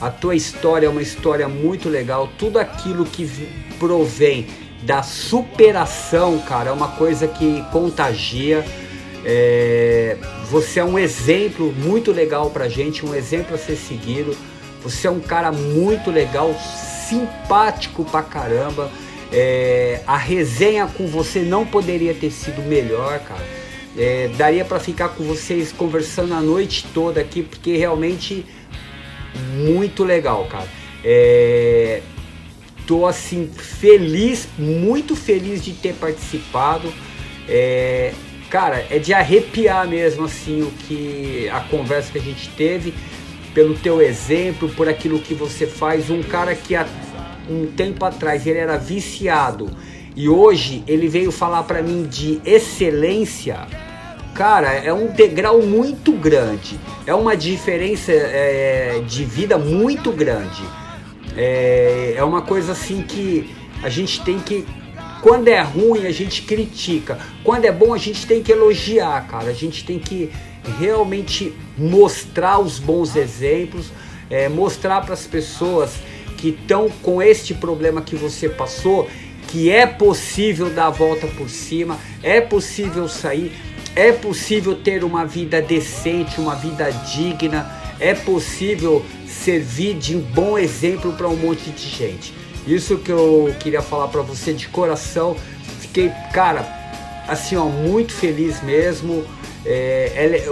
A tua história é uma história muito legal. Tudo aquilo que provém da superação, cara, é uma coisa que contagia. É, você é um exemplo muito legal pra gente, um exemplo a ser seguido. Você é um cara muito legal, simpático pra caramba. É, a resenha com você não poderia ter sido melhor, cara. É, daria pra ficar com vocês conversando a noite toda aqui, porque realmente muito legal, cara. É, tô assim feliz, muito feliz de ter participado. É, cara, é de arrepiar mesmo assim o que a conversa que a gente teve, pelo teu exemplo, por aquilo que você faz. Um cara que há um tempo atrás ele era viciado e hoje ele veio falar pra mim de excelência. Cara, é um degrau muito grande. É uma diferença é, de vida muito grande. É, é uma coisa assim que a gente tem que. Quando é ruim, a gente critica. Quando é bom, a gente tem que elogiar, cara. A gente tem que realmente mostrar os bons exemplos, é, mostrar para as pessoas que estão com este problema que você passou, que é possível dar a volta por cima, é possível sair, é possível ter uma vida decente, uma vida digna, é possível servir de um bom exemplo para um monte de gente. Isso que eu queria falar para você de coração. Fiquei, cara, assim, ó, muito feliz mesmo. É,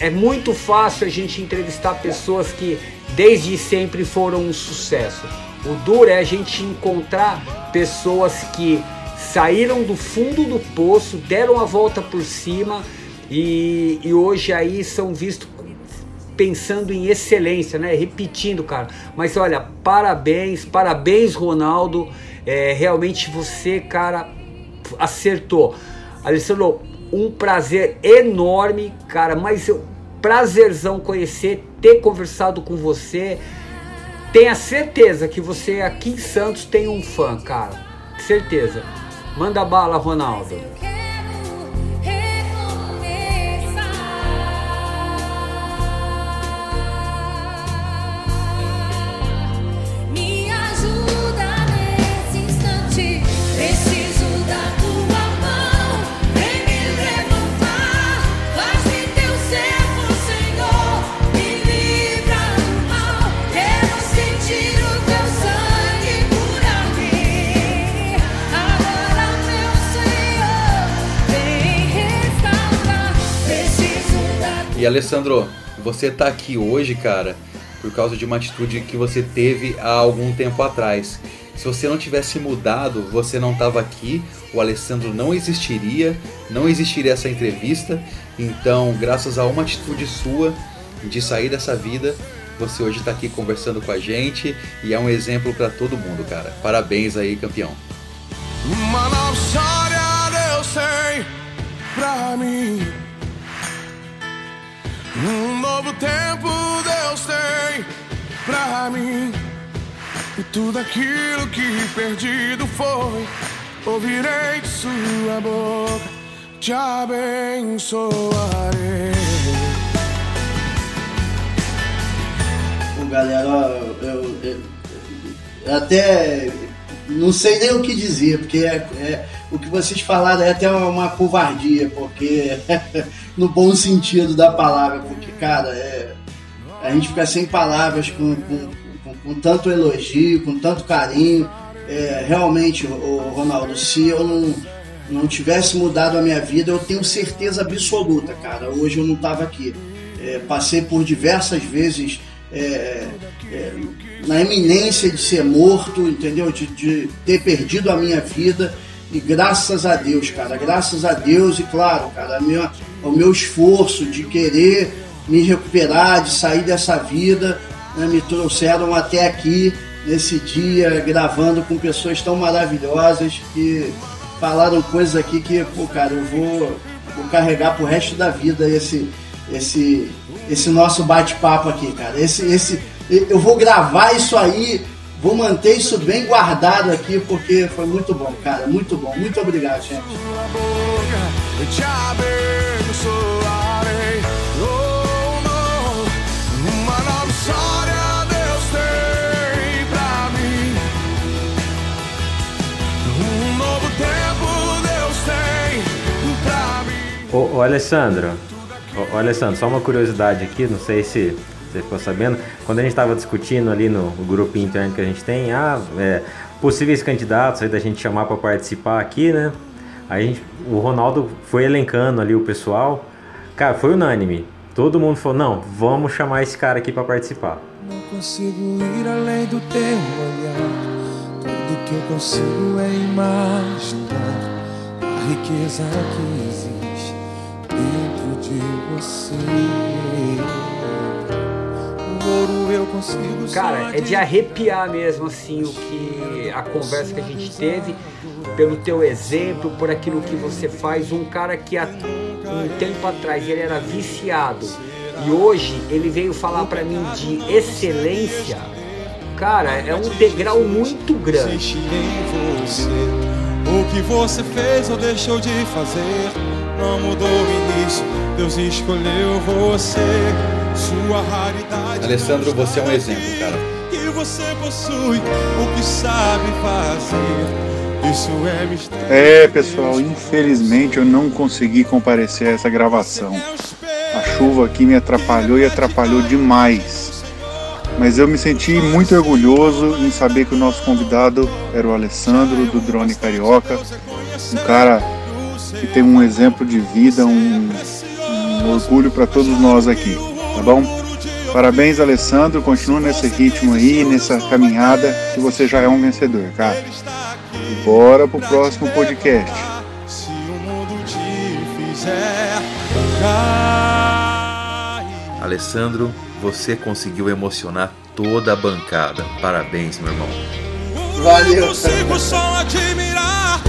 é, é muito fácil a gente entrevistar pessoas que desde sempre foram um sucesso. O duro é a gente encontrar pessoas que saíram do fundo do poço, deram a volta por cima e, e hoje aí são vistos pensando em excelência, né? Repetindo, cara. Mas olha, parabéns, parabéns, Ronaldo. É, realmente você, cara, acertou. Alessandro, um prazer enorme, cara. Mas eu, prazerzão conhecer, ter conversado com você. Tenha certeza que você aqui em Santos tem um fã, cara. Certeza. Manda bala, Ronaldo. E Alessandro, você tá aqui hoje, cara, por causa de uma atitude que você teve há algum tempo atrás. Se você não tivesse mudado, você não tava aqui, o Alessandro não existiria, não existiria essa entrevista. Então, graças a uma atitude sua, de sair dessa vida, você hoje está aqui conversando com a gente e é um exemplo para todo mundo, cara. Parabéns aí, campeão. Uma nova história Deus tem pra mim. Um novo tempo Deus tem pra mim. E tudo aquilo que perdido foi, ouvirei de sua boca, te abençoarei. Pô, galera, eu, eu- eu- eu até não sei nem o que dizer, porque é, é- o que vocês falaram é até uma covardia, porque no bom sentido da palavra, porque, cara, é, a gente fica sem palavras com, com, com- com tanto elogio, com tanto carinho. É, realmente, o Ronaldo, se eu não, não tivesse mudado a minha vida, eu tenho certeza absoluta, cara. Hoje eu não estava aqui. É, passei por diversas vezes é, é, na iminência de ser morto, entendeu? De, de ter perdido a minha vida. E graças a Deus, cara, graças a Deus, e claro, cara, minha, o meu esforço de querer me recuperar, de sair dessa vida, né, me trouxeram até aqui, nesse dia, gravando com pessoas tão maravilhosas que falaram coisas aqui que, pô, cara, eu vou, vou carregar pro resto da vida esse, esse, esse nosso bate-papo aqui, cara. Esse, esse, eu vou gravar isso aí, vou manter isso bem guardado aqui, porque foi muito bom, cara, muito bom. Muito obrigado, gente. Ô, Alessandro, ô, Alessandro, só uma curiosidade aqui, não sei se você ficou sabendo, quando a gente estava discutindo ali no, grupo interno que a gente tem, ah, é, possíveis candidatos aí da gente chamar para participar aqui, né? Aí gente- o Ronaldo foi elencando ali o pessoal, cara, foi unânime. Todo mundo falou, não, vamos chamar esse cara aqui para participar. Não consigo ir além do teu olhar. Tudo que eu consigo é imaginar a riqueza que existe dentro de você. O ouro eu consigo Cara, é de arrepiar mesmo assim o que a conversa que a gente teve, pelo teu exemplo, por aquilo que você faz. Um cara que há um tempo atrás ele era viciado e hoje ele veio falar pra mim de excelência. Cara, é um degrau muito grande. O que você fez ou deixou de fazer não mudou o início. Deus escolheu você. Sua raridade. Alessandro, você é um exemplo, cara. Que você possui o que sabe fazer. Isso é mistério. É, pessoal, infelizmente eu não consegui comparecer a essa gravação. A chuva aqui me atrapalhou e atrapalhou demais. Mas eu me senti muito orgulhoso em saber que o nosso convidado era o Alessandro do Drone Carioca, um cara que tem um exemplo de vida, um, um orgulho para todos nós aqui, tá bom? Parabéns, Alessandro, continua nesse ritmo aí, nessa caminhada, que você já é um vencedor, cara. E bora pro próximo podcast. Se o mundo te fizer. Alessandro, você conseguiu emocionar toda a bancada. Parabéns, meu irmão. Valeu. Eu consigo só admirar,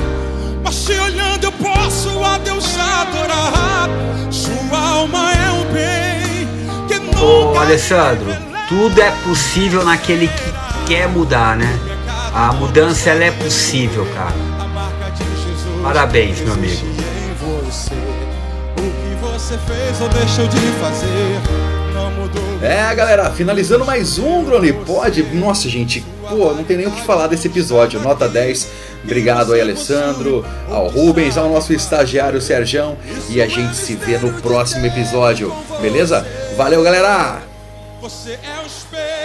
mas te olhando eu posso a Deus adorar. Sua alma é um bem Alessandro, tudo é possível naquele que quer mudar, né? A mudança ela é possível, cara. Parabéns, meu amigo. O que você fez ou deixou de fazer. É, galera, finalizando mais um Drone Pod. Nossa, gente, pô, não tem nem o que falar desse episódio. Nota 10. Obrigado aí, Alessandro, ao Rubens, ao nosso estagiário Serjão. E a gente se vê no próximo episódio, beleza? Valeu, galera! Você é o espelho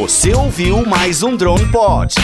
você ouviu mais um Drone Pod.